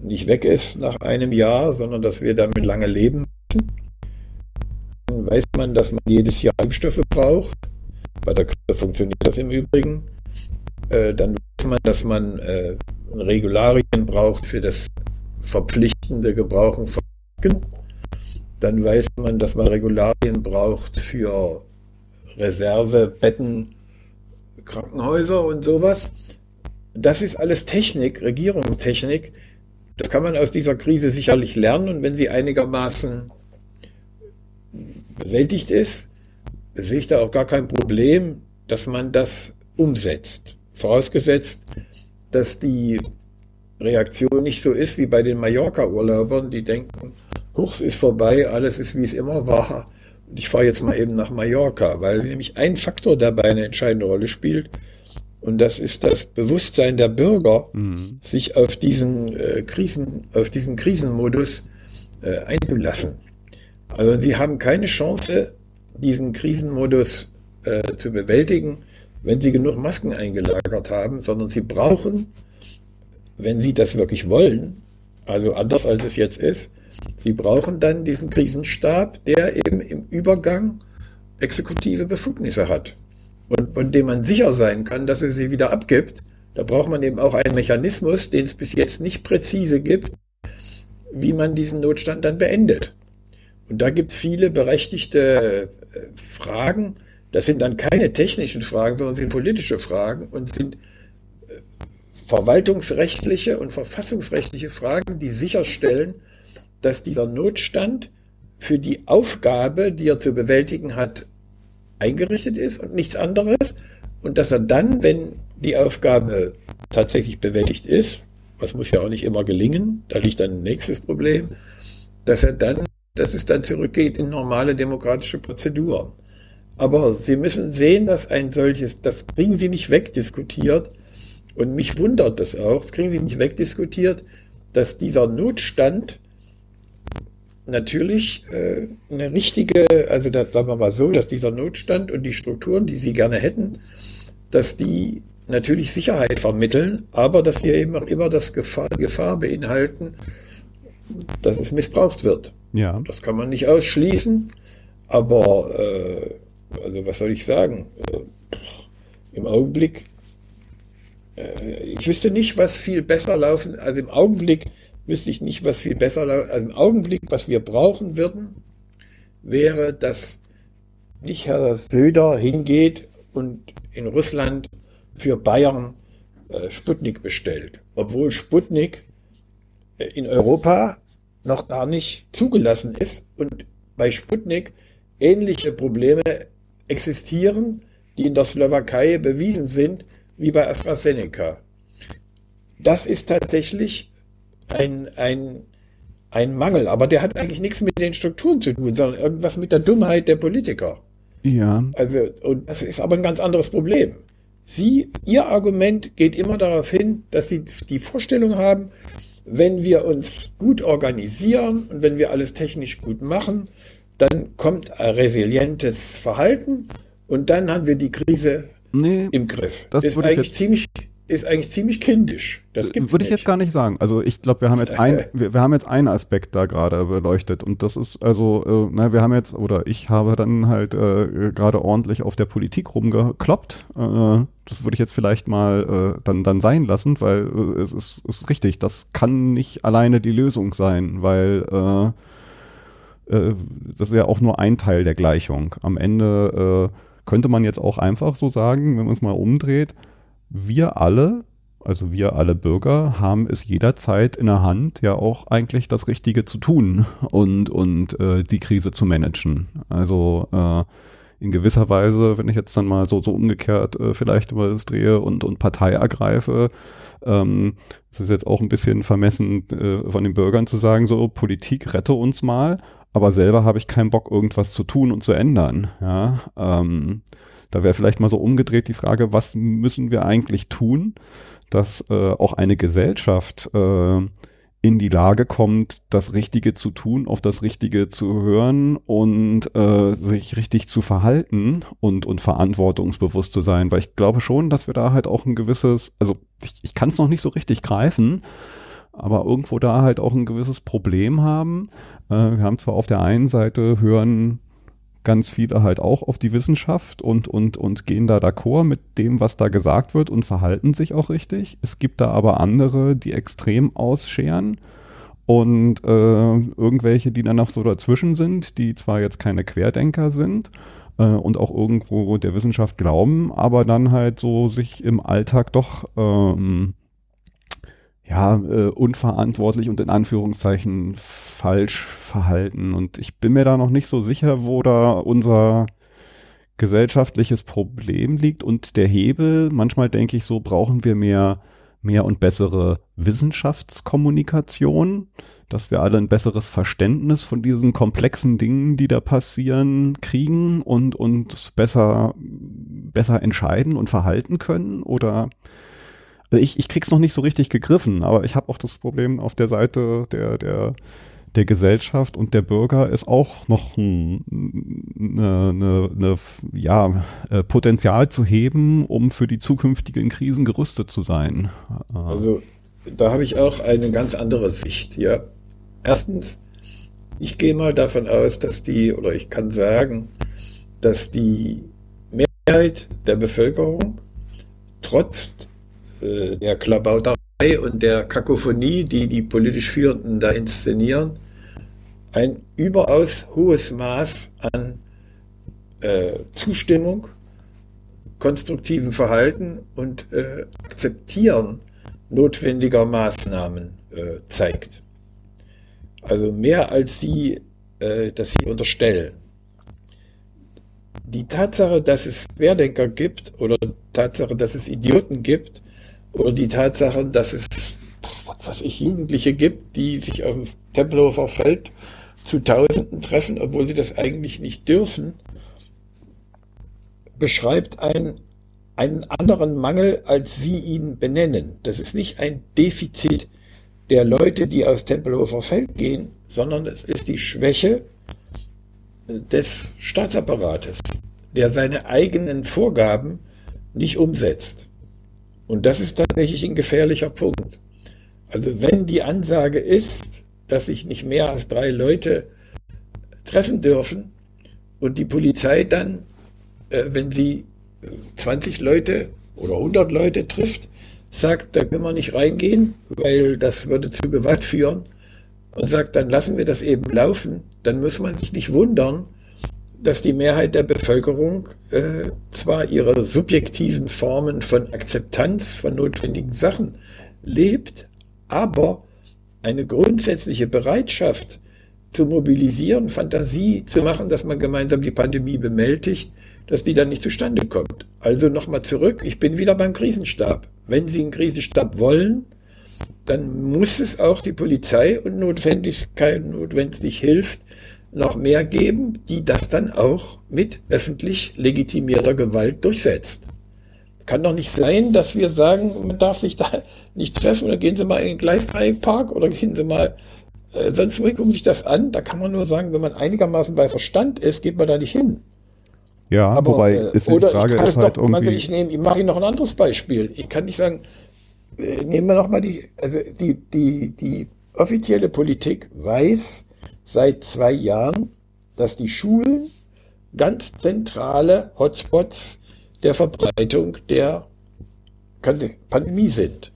nicht weg ist nach einem Jahr, sondern dass wir damit lange leben müssen. Dann weiß man, dass man jedes Jahr Impfstoffe braucht. Bei der Grippe funktioniert das im Übrigen. Äh, dann weiß man, dass man äh, Regularien braucht für das verpflichtende Gebrauchen von Masken. Dann weiß man, dass man Regularien braucht für Reservebetten, Krankenhäuser und sowas. Das ist alles Technik, Regierungstechnik. Das kann man aus dieser Krise sicherlich lernen und wenn sie einigermaßen bewältigt ist, sehe ich da auch gar kein Problem, dass man das umsetzt. Vorausgesetzt, dass die Reaktion nicht so ist wie bei den Mallorca-Urlaubern, die denken, Huchs ist vorbei, alles ist wie es immer war. Und ich fahre jetzt mal eben nach Mallorca, weil nämlich ein Faktor dabei eine entscheidende Rolle spielt. Und das ist das Bewusstsein der Bürger, mhm. sich auf diesen äh, Krisen, auf diesen Krisenmodus äh, einzulassen. Also sie haben keine Chance, diesen Krisenmodus äh, zu bewältigen, wenn sie genug Masken eingelagert haben, sondern sie brauchen, wenn sie das wirklich wollen, also anders als es jetzt ist, sie brauchen dann diesen Krisenstab, der eben im Übergang exekutive Befugnisse hat und von dem man sicher sein kann, dass er sie wieder abgibt. Da braucht man eben auch einen Mechanismus, den es bis jetzt nicht präzise gibt, wie man diesen Notstand dann beendet. Und da gibt es viele berechtigte äh, Fragen. Das sind dann keine technischen Fragen, sondern sind politische Fragen und sind äh, verwaltungsrechtliche und verfassungsrechtliche Fragen, die sicherstellen, dass dieser Notstand für die Aufgabe, die er zu bewältigen hat, eingerichtet ist und nichts anderes. Und dass er dann, wenn die Aufgabe tatsächlich bewältigt ist, was muss ja auch nicht immer gelingen, da liegt dann ein nächstes Problem, dass er dann dass es dann zurückgeht in normale demokratische Prozeduren. Aber Sie müssen sehen, dass ein solches, das kriegen Sie nicht wegdiskutiert. Und mich wundert das auch, das kriegen Sie nicht wegdiskutiert, dass dieser Notstand natürlich äh, eine richtige, also das sagen wir mal so, dass dieser Notstand und die Strukturen, die Sie gerne hätten, dass die natürlich Sicherheit vermitteln, aber dass sie eben auch immer das Gefahr, Gefahr beinhalten, dass es missbraucht wird. Ja. Das kann man nicht ausschließen, aber äh, also was soll ich sagen? Äh, Im Augenblick, äh, ich wüsste nicht, was viel besser laufen, also im Augenblick wüsste ich nicht, was viel besser laufen, also im Augenblick, was wir brauchen würden, wäre, dass nicht Herr Söder hingeht und in Russland für Bayern äh, Sputnik bestellt, obwohl Sputnik in Europa noch gar nicht zugelassen ist und bei Sputnik ähnliche Probleme existieren, die in der Slowakei bewiesen sind, wie bei AstraZeneca. Das ist tatsächlich ein, ein, ein Mangel, aber der hat eigentlich nichts mit den Strukturen zu tun, sondern irgendwas mit der Dummheit der Politiker. Ja. Also, und das ist aber ein ganz anderes Problem. Sie, Ihr Argument geht immer darauf hin, dass Sie die Vorstellung haben, wenn wir uns gut organisieren und wenn wir alles technisch gut machen, dann kommt ein resilientes Verhalten und dann haben wir die Krise nee, im Griff. Das, das ist eigentlich ziemlich ist eigentlich ziemlich kindisch. Das gibt's Würde ich nicht. jetzt gar nicht sagen. Also ich glaube, wir haben jetzt ein, wir, wir, haben jetzt einen Aspekt da gerade beleuchtet und das ist also, äh, na, wir haben jetzt oder ich habe dann halt äh, gerade ordentlich auf der Politik rumgekloppt. Äh, das würde ich jetzt vielleicht mal äh, dann dann sein lassen, weil äh, es ist, ist richtig. Das kann nicht alleine die Lösung sein, weil äh, äh, das ist ja auch nur ein Teil der Gleichung. Am Ende äh, könnte man jetzt auch einfach so sagen, wenn man es mal umdreht wir alle, also wir alle Bürger, haben es jederzeit in der Hand, ja auch eigentlich das Richtige zu tun und, und äh, die Krise zu managen. Also äh, in gewisser Weise, wenn ich jetzt dann mal so, so umgekehrt äh, vielleicht über das drehe und, und Partei ergreife, ähm, es ist jetzt auch ein bisschen vermessen äh, von den Bürgern zu sagen, so Politik rette uns mal, aber selber habe ich keinen Bock, irgendwas zu tun und zu ändern. Ja, ähm, da wäre vielleicht mal so umgedreht die Frage, was müssen wir eigentlich tun, dass äh, auch eine Gesellschaft äh, in die Lage kommt, das Richtige zu tun, auf das Richtige zu hören und äh, sich richtig zu verhalten und, und verantwortungsbewusst zu sein. Weil ich glaube schon, dass wir da halt auch ein gewisses, also ich, ich kann es noch nicht so richtig greifen, aber irgendwo da halt auch ein gewisses Problem haben. Äh, wir haben zwar auf der einen Seite hören ganz viele halt auch auf die Wissenschaft und, und, und gehen da d'accord mit dem, was da gesagt wird und verhalten sich auch richtig. Es gibt da aber andere, die extrem ausscheren und äh, irgendwelche, die dann noch so dazwischen sind, die zwar jetzt keine Querdenker sind äh, und auch irgendwo der Wissenschaft glauben, aber dann halt so sich im Alltag doch ähm, ja, äh, unverantwortlich und in Anführungszeichen falsch verhalten. Und ich bin mir da noch nicht so sicher, wo da unser gesellschaftliches Problem liegt und der Hebel. Manchmal denke ich so, brauchen wir mehr, mehr und bessere Wissenschaftskommunikation, dass wir alle ein besseres Verständnis von diesen komplexen Dingen, die da passieren, kriegen und, und besser, besser entscheiden und verhalten können oder ich, ich krieg's noch nicht so richtig gegriffen, aber ich habe auch das Problem auf der Seite der, der, der Gesellschaft und der Bürger ist auch noch ein ne, ne, ne, ja, äh, Potenzial zu heben, um für die zukünftigen Krisen gerüstet zu sein. Also da habe ich auch eine ganz andere Sicht. Ja, erstens, ich gehe mal davon aus, dass die oder ich kann sagen, dass die Mehrheit der Bevölkerung trotz äh, der Klabauterei und der Kakophonie, die die politisch Führenden da inszenieren, ein überaus hohes Maß an äh, Zustimmung, konstruktiven Verhalten und äh, Akzeptieren notwendiger Maßnahmen äh, zeigt. Also mehr als sie, äh, dass sie unterstellen. Die Tatsache, dass es Querdenker gibt oder Tatsache, dass es Idioten gibt, oder die Tatsache, dass es, was ich, Jugendliche gibt, die sich auf dem Tempelhofer Feld zu Tausenden treffen, obwohl sie das eigentlich nicht dürfen, beschreibt ein, einen anderen Mangel, als sie ihn benennen. Das ist nicht ein Defizit der Leute, die aus Tempelhofer Feld gehen, sondern es ist die Schwäche des Staatsapparates, der seine eigenen Vorgaben nicht umsetzt. Und das ist tatsächlich ein gefährlicher Punkt. Also wenn die Ansage ist, dass sich nicht mehr als drei Leute treffen dürfen und die Polizei dann, äh, wenn sie 20 Leute oder 100 Leute trifft, sagt, da können wir nicht reingehen, weil das würde zu Gewalt führen und sagt, dann lassen wir das eben laufen, dann muss man sich nicht wundern, dass die Mehrheit der Bevölkerung äh, zwar ihre subjektiven Formen von Akzeptanz von notwendigen Sachen lebt, aber eine grundsätzliche Bereitschaft zu mobilisieren, Fantasie zu machen, dass man gemeinsam die Pandemie bewältigt, dass die dann nicht zustande kommt. Also nochmal zurück, ich bin wieder beim Krisenstab. Wenn Sie einen Krisenstab wollen, dann muss es auch die Polizei und Notwendigkeit, notwendig hilft, noch mehr geben, die das dann auch mit öffentlich legitimierter Gewalt durchsetzt. Kann doch nicht sein, dass wir sagen, man darf sich da nicht treffen oder gehen Sie mal in den Gleisdreieckpark oder gehen Sie mal äh, sonst gucken sich das an. Da kann man nur sagen, wenn man einigermaßen bei Verstand ist, geht man da nicht hin. Ja, aber wobei äh, ist oder die Frage ist halt doch, irgendwie... ich nehme, ich mache Ihnen noch ein anderes Beispiel. Ich kann nicht sagen, äh, nehmen wir noch mal die, also die, die, die offizielle Politik weiß, seit zwei Jahren, dass die Schulen ganz zentrale Hotspots der Verbreitung der Pandemie sind.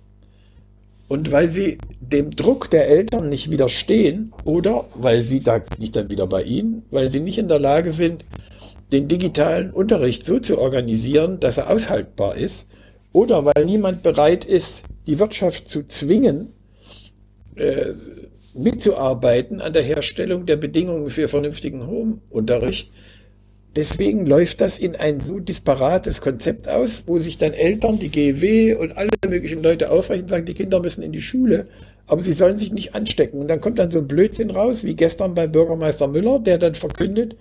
Und weil sie dem Druck der Eltern nicht widerstehen oder weil sie, da nicht dann wieder bei ihnen, weil sie nicht in der Lage sind, den digitalen Unterricht so zu organisieren, dass er aushaltbar ist, oder weil niemand bereit ist, die Wirtschaft zu zwingen, äh, mitzuarbeiten an der Herstellung der Bedingungen für vernünftigen Homeunterricht. Deswegen läuft das in ein so disparates Konzept aus, wo sich dann Eltern, die GW und alle möglichen Leute aufrechnen und sagen, die Kinder müssen in die Schule, aber sie sollen sich nicht anstecken. Und dann kommt dann so ein Blödsinn raus, wie gestern bei Bürgermeister Müller, der dann verkündet,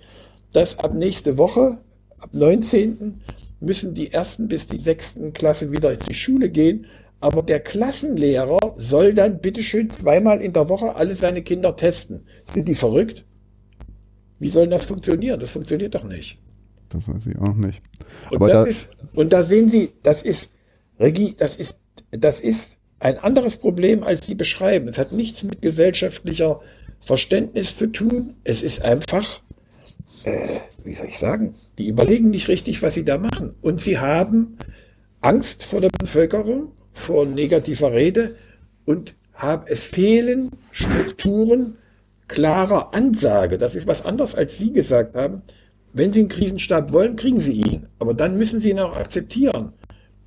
dass ab nächste Woche, ab 19. müssen die ersten bis die sechsten Klasse wieder in die Schule gehen aber der Klassenlehrer soll dann bitteschön zweimal in der Woche alle seine Kinder testen. Sind die verrückt? Wie soll das funktionieren? Das funktioniert doch nicht. Das weiß ich auch nicht. Und, Aber das da ist, und da sehen Sie, das ist, Regie, das ist, das ist ein anderes Problem, als Sie beschreiben. Es hat nichts mit gesellschaftlicher Verständnis zu tun. Es ist einfach äh, wie soll ich sagen, die überlegen nicht richtig, was sie da machen. Und sie haben Angst vor der Bevölkerung, vor negativer Rede und haben, es fehlen Strukturen klarer Ansage. Das ist was anderes, als Sie gesagt haben. Wenn Sie einen Krisenstab wollen, kriegen Sie ihn. Aber dann müssen Sie ihn auch akzeptieren.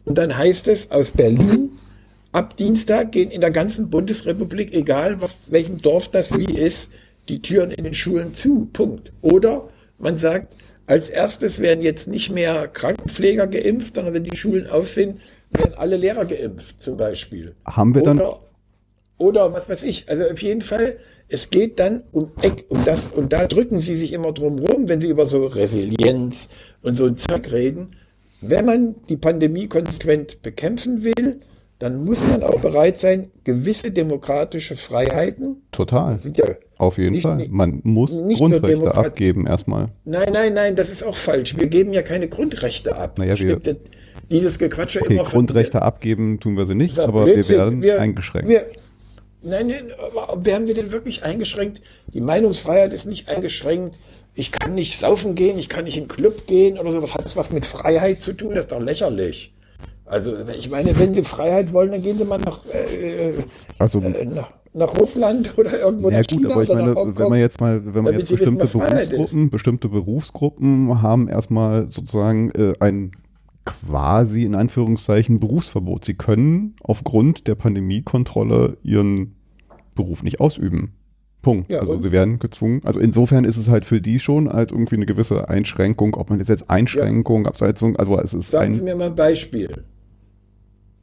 Und dann heißt es aus Berlin, ab Dienstag gehen in der ganzen Bundesrepublik, egal was, welchem Dorf das wie ist, die Türen in den Schulen zu. Punkt. Oder man sagt, als erstes werden jetzt nicht mehr Krankenpfleger geimpft, sondern wenn die Schulen auf sind, werden alle Lehrer geimpft, zum Beispiel. Haben wir oder, dann. Oder was weiß ich. Also auf jeden Fall, es geht dann um Eck und das, und da drücken sie sich immer drum rum, wenn sie über so Resilienz und so ein Zeug reden. Wenn man die Pandemie konsequent bekämpfen will, dann muss man auch bereit sein, gewisse demokratische Freiheiten. Total. Ja Auf jeden nicht, Fall. Man muss Grundrechte abgeben erstmal. Nein, nein, nein, das ist auch falsch. Wir geben ja keine Grundrechte ab. Naja, wir, dieses Gequatsche okay, immer. Grundrechte von, abgeben tun wir sie nicht, aber Blödsinn. wir werden wir, eingeschränkt. Wir, nein, nein, aber werden wir denn wirklich eingeschränkt? Die Meinungsfreiheit ist nicht eingeschränkt ich kann nicht saufen gehen, ich kann nicht in den Club gehen oder sowas. Hat das was mit Freiheit zu tun? Das ist doch lächerlich. Also ich meine, wenn Sie Freiheit wollen, dann gehen Sie mal nach, äh, also, äh, nach, nach, Russland oder irgendwo ja, nach gut, China aber ich meine, wenn man jetzt mal, wenn man jetzt bestimmte wissen, Berufsgruppen, bestimmte Berufsgruppen haben erstmal sozusagen äh, ein quasi in Anführungszeichen Berufsverbot. Sie können aufgrund der Pandemiekontrolle ihren Beruf nicht ausüben. Punkt. Ja, also und? sie werden gezwungen. Also insofern ist es halt für die schon halt irgendwie eine gewisse Einschränkung, ob man das jetzt Einschränkung, ja. Absetzung, also es ist Sagen ein Sie mir mal ein Beispiel.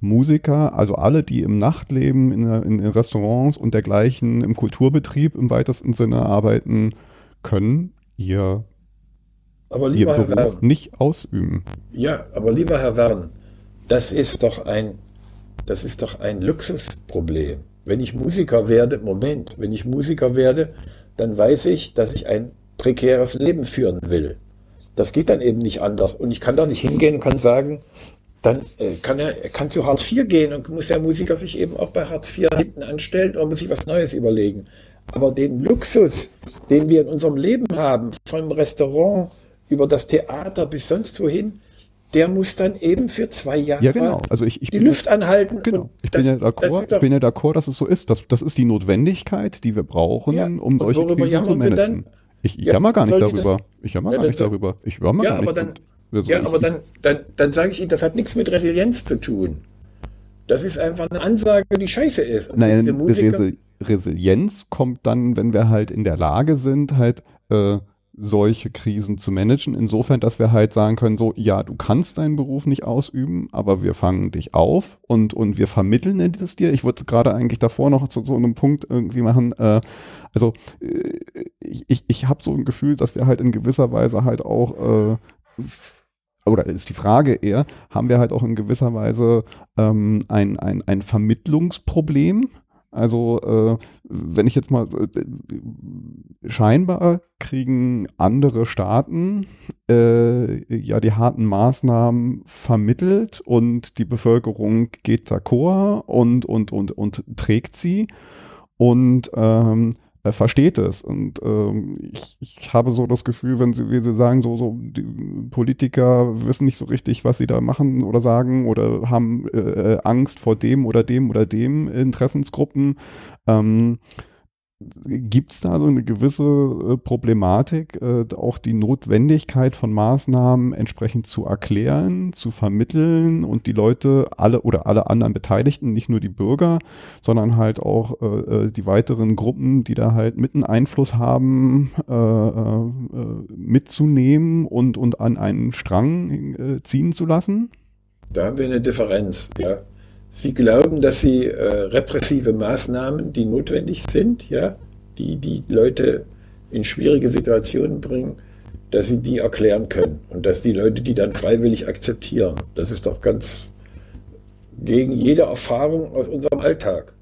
Musiker, also alle, die im Nachtleben, in, in, in Restaurants und dergleichen, im Kulturbetrieb im weitesten Sinne arbeiten, können ihr, aber lieber ihr Beruf Herr Wern, nicht ausüben. Ja, aber lieber Herr Wern, das ist doch ein, das ist doch ein Luxusproblem. Wenn ich Musiker werde, Moment, wenn ich Musiker werde, dann weiß ich, dass ich ein prekäres Leben führen will. Das geht dann eben nicht anders. Und ich kann da nicht hingehen und kann sagen, dann äh, kann er, kann zu Hartz IV gehen und muss der Musiker sich eben auch bei Hartz IV hinten anstellen oder muss sich was Neues überlegen. Aber den Luxus, den wir in unserem Leben haben, vom Restaurant über das Theater bis sonst wohin, der muss dann eben für zwei Jahre ja, genau. also ich, ich die Luft ja, anhalten. Genau. Ich bin, ja d'accord, ich bin ja d'accord, dass es so ist. Das, das ist die Notwendigkeit, die wir brauchen, ja, um solche Krisen zu managen. Dann, ich ich ja, jammer gar nicht darüber. Das, ich jammer gar nicht darüber. Ich jammer ja, gar nicht. Aber dann, ja, aber dann, dann, dann sage ich Ihnen, das hat nichts mit Resilienz zu tun. Das ist einfach eine Ansage, die scheiße ist. Also Nein, Musiker, Resilienz kommt dann, wenn wir halt in der Lage sind, halt äh, solche Krisen zu managen. Insofern, dass wir halt sagen können, so, ja, du kannst deinen Beruf nicht ausüben, aber wir fangen dich auf und, und wir vermitteln es dir. Ich würde gerade eigentlich davor noch zu so einem Punkt irgendwie machen, äh, also äh, ich, ich habe so ein Gefühl, dass wir halt in gewisser Weise halt auch äh, oder ist die Frage eher, haben wir halt auch in gewisser Weise ähm, ein, ein, ein Vermittlungsproblem? Also äh, wenn ich jetzt mal äh, scheinbar kriegen andere Staaten äh, ja die harten Maßnahmen vermittelt und die Bevölkerung geht d'accord und und und und trägt sie. Und ähm, äh, versteht es. Und ähm, ich, ich habe so das Gefühl, wenn sie, wie sie sagen, so, so die Politiker wissen nicht so richtig, was sie da machen oder sagen oder haben äh, äh Angst vor dem oder dem oder dem Interessensgruppen. Ähm, Gibt es da so eine gewisse äh, Problematik, äh, auch die Notwendigkeit von Maßnahmen entsprechend zu erklären, zu vermitteln und die Leute alle oder alle anderen Beteiligten, nicht nur die Bürger, sondern halt auch äh, äh die weiteren Gruppen, die da halt mitten Einfluss haben, äh, äh, mitzunehmen und, und an einen Strang ziehen zu lassen? Da haben wir eine Differenz, ja. Sie glauben, dass Sie äh, repressive Maßnahmen, die notwendig sind, ja, die die Leute in schwierige Situationen bringen, dass Sie die erklären können und dass die Leute die dann freiwillig akzeptieren. Das ist doch ganz gegen jede Erfahrung aus unserem Alltag.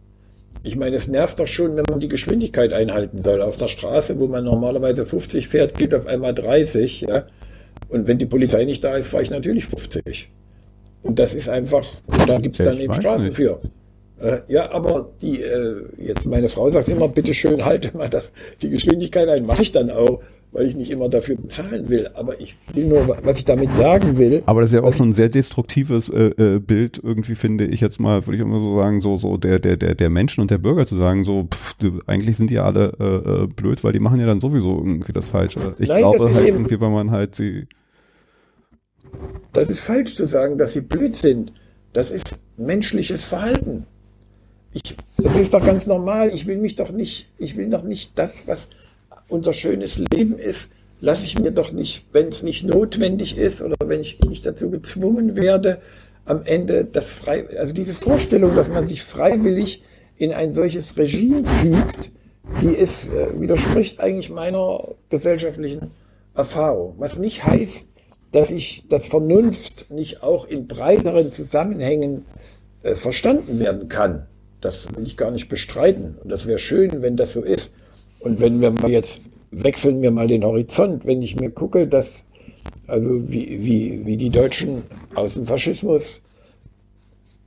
Ich meine, es nervt doch schon, wenn man die Geschwindigkeit einhalten soll. Auf der Straße, wo man normalerweise 50 fährt, geht auf einmal 30, ja. Und wenn die Polizei nicht da ist, fahre ich natürlich 50. Und das ist einfach, da gibt es dann eben Straßen nicht. für. Äh, ja, aber die, äh, jetzt meine Frau sagt immer, bitte schön, halte mal das, die Geschwindigkeit ein, mache ich dann auch. weil ich nicht immer dafür bezahlen will. Aber ich will nur, was ich damit sagen will. Aber das ist ja auch schon ein sehr destruktives äh, äh, Bild, irgendwie finde ich jetzt mal, würde ich immer so sagen, so, so der, der, der, der Menschen und der Bürger zu sagen, so, pff, eigentlich sind die alle äh, äh, blöd, weil die machen ja dann sowieso irgendwie das Falsche. Ich Nein, glaube halt irgendwie, wenn man halt sie. Das ist falsch zu sagen, dass sie blöd sind. Das ist menschliches Verhalten. Ich, das ist doch ganz normal. Ich will mich doch nicht, ich will doch nicht das, was unser schönes Leben ist, lasse ich mir doch nicht, wenn es nicht notwendig ist oder wenn ich nicht dazu gezwungen werde, am Ende das frei, also diese Vorstellung, dass man sich freiwillig in ein solches Regime fügt, die ist, äh, widerspricht eigentlich meiner gesellschaftlichen Erfahrung. Was nicht heißt, dass ich das Vernunft nicht auch in breiteren Zusammenhängen äh, verstanden werden kann. Das will ich gar nicht bestreiten. Und das wäre schön, wenn das so ist. Und wenn wir mal jetzt wechseln wir mal den Horizont, wenn ich mir gucke, dass also wie, wie, wie die Deutschen aus dem Faschismus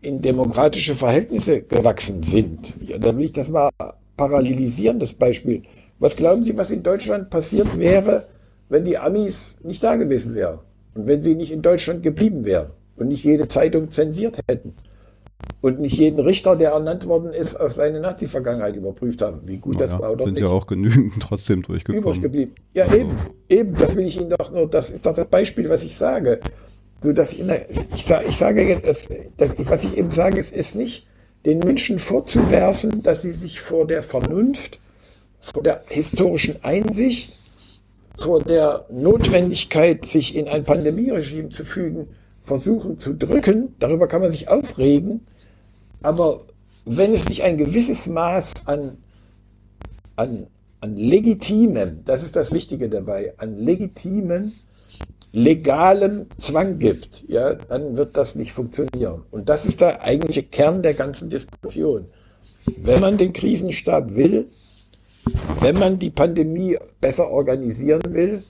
in demokratische Verhältnisse gewachsen sind, ja, dann will ich das mal parallelisieren, das Beispiel. Was glauben Sie, was in Deutschland passiert wäre, wenn die Amis nicht da gewesen wären und wenn sie nicht in Deutschland geblieben wären und nicht jede Zeitung zensiert hätten? und nicht jeden Richter, der ernannt worden ist, auf seine Nazi-Vergangenheit überprüft haben, wie gut naja, das war oder sind nicht. Sind ja auch genügend trotzdem durchgekommen. Übrig geblieben. Ja, also. eben, eben, das will ich Ihnen doch nur, das ist doch das Beispiel, was ich sage. So, dass ich, ich, sage, ich sage jetzt, was ich eben sage, es ist nicht, den Menschen vorzuwerfen, dass sie sich vor der Vernunft, vor der historischen Einsicht, vor der Notwendigkeit, sich in ein Pandemieregime zu fügen, versuchen zu drücken. Darüber kann man sich aufregen. Aber wenn es nicht ein gewisses Maß an, an, an legitimem, das ist das Wichtige dabei, an legitimem, legalem Zwang gibt, ja, dann wird das nicht funktionieren. Und das ist der eigentliche Kern der ganzen Diskussion. Wenn man den Krisenstab will, wenn man die Pandemie besser organisieren will,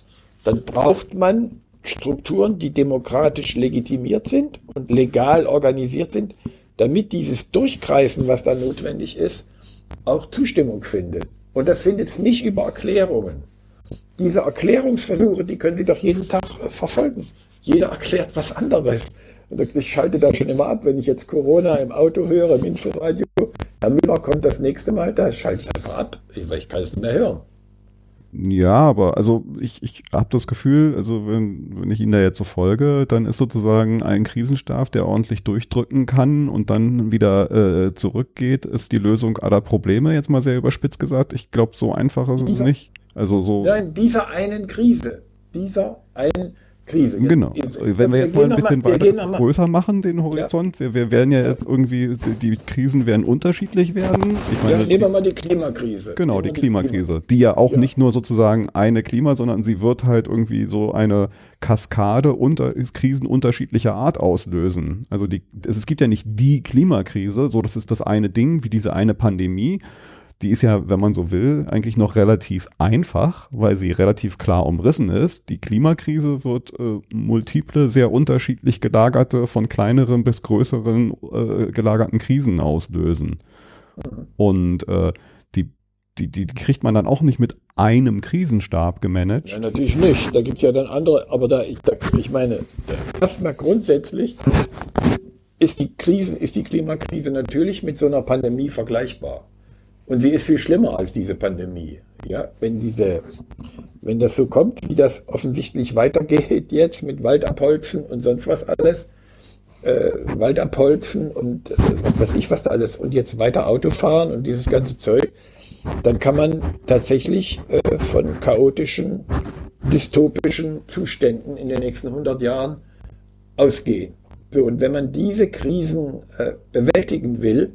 dann braucht man Strukturen, die demokratisch legitimiert sind und legal organisiert sind, damit dieses Durchgreifen, was da notwendig ist, auch Zustimmung findet. Und das findet es nicht über Erklärungen. Diese Erklärungsversuche, die können Sie doch jeden Tag äh, verfolgen. Jeder erklärt was anderes. Und ich schalte da schon immer ab, wenn ich jetzt Corona im Auto höre, im Inforadio. Herr Müller kommt das nächste Mal, da schalte ich einfach ab, weil ich kann es nicht mehr hören. Ja, aber also ich, ich habe das Gefühl, also wenn, wenn ich Ihnen da jetzt so folge, dann ist sozusagen ein Krisenstab, der ordentlich durchdrücken kann und dann wieder äh, zurückgeht, ist die Lösung aller Probleme, jetzt mal sehr überspitzt gesagt. Ich glaube, so einfach ist dieser, es nicht. Also so. Ja, in dieser einen Krise, dieser einen Krise. Jetzt, genau. Jetzt, Wenn wir jetzt wir mal ein bisschen mal, weiter größer machen, den Horizont, ja. wir, wir werden ja jetzt irgendwie, die Krisen werden unterschiedlich werden. Ich meine, ja, nehmen wir mal die Klimakrise. Genau, die Klimakrise, die, Klima. die ja auch ja. nicht nur sozusagen eine Klima, sondern sie wird halt irgendwie so eine Kaskade unter Krisen unterschiedlicher Art auslösen. Also die, es gibt ja nicht die Klimakrise, so das ist das eine Ding, wie diese eine Pandemie, die ist ja, wenn man so will, eigentlich noch relativ einfach, weil sie relativ klar umrissen ist. Die Klimakrise wird äh, multiple, sehr unterschiedlich gelagerte, von kleineren bis größeren äh, gelagerten Krisen auslösen. Und äh, die, die, die kriegt man dann auch nicht mit einem Krisenstab gemanagt. Ja, natürlich nicht. Da gibt es ja dann andere, aber da, ich, da, ich meine, erstmal grundsätzlich ist die Krise, ist die Klimakrise natürlich mit so einer Pandemie vergleichbar. Und sie ist viel schlimmer als diese Pandemie. Ja, wenn diese, wenn das so kommt, wie das offensichtlich weitergeht jetzt mit Waldabholzen und sonst was alles, äh, Waldabholzen und äh, was weiß ich was da alles und jetzt weiter Auto fahren und dieses ganze Zeug, dann kann man tatsächlich äh, von chaotischen, dystopischen Zuständen in den nächsten 100 Jahren ausgehen. So, und wenn man diese Krisen äh, bewältigen will,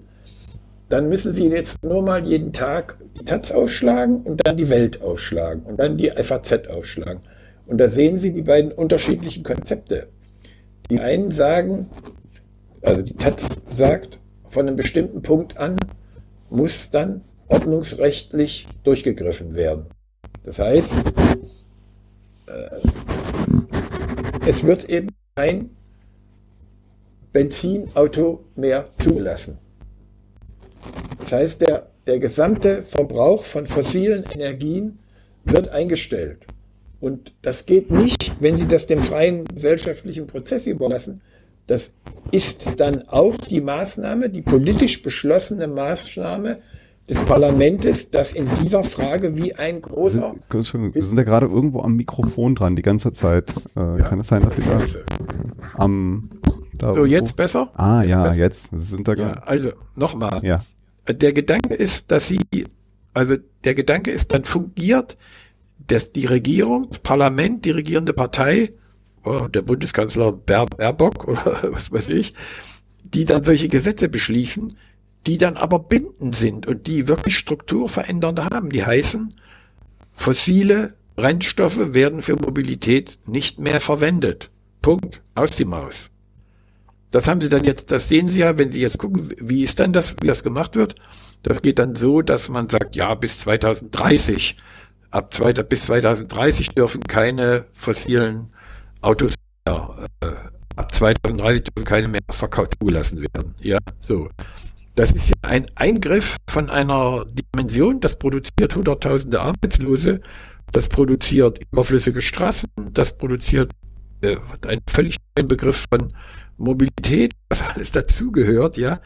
dann müssen Sie jetzt nur mal jeden Tag die Taz aufschlagen und dann die Welt aufschlagen und dann die FAZ aufschlagen. Und da sehen Sie die beiden unterschiedlichen Konzepte. Die einen sagen, also die Taz sagt, von einem bestimmten Punkt an muss dann ordnungsrechtlich durchgegriffen werden. Das heißt, äh, es wird eben kein Benzinauto mehr zugelassen. Das heißt, der, der gesamte Verbrauch von fossilen Energien wird eingestellt. Und das geht nicht, wenn Sie das dem freien gesellschaftlichen Prozess überlassen. Das ist dann auch die Maßnahme, die politisch beschlossene Maßnahme des Parlaments, das in dieser Frage wie ein großer. Sie, sind ja gerade irgendwo am Mikrofon dran die ganze Zeit. Äh, ja, kann es sein, dass Sie da am da so jetzt besser? Ah jetzt ja, besser? jetzt sind da ja, Also nochmal. Ja. Der Gedanke ist, dass Sie, also der Gedanke ist, dann fungiert dass die Regierung, das Parlament, die regierende Partei, oh, der Bundeskanzler Baer, Baerbock oder was weiß ich, die dann solche Gesetze beschließen, die dann aber bindend sind und die wirklich strukturverändernde haben. Die heißen, fossile Brennstoffe werden für Mobilität nicht mehr verwendet. Punkt. Aus die Maus. Das haben Sie dann jetzt, das sehen Sie ja, wenn Sie jetzt gucken, wie ist denn das, wie das gemacht wird. Das geht dann so, dass man sagt, ja, bis 2030, ab zwei, bis 2030 dürfen keine fossilen Autos mehr, äh, ab 2030 dürfen keine mehr verkauft zugelassen werden. Ja, so. Das ist ja ein Eingriff von einer Dimension, das produziert hunderttausende Arbeitslose, das produziert überflüssige Straßen, das produziert äh, einen völlig neuen Begriff von Mobilität, was alles dazugehört, ja.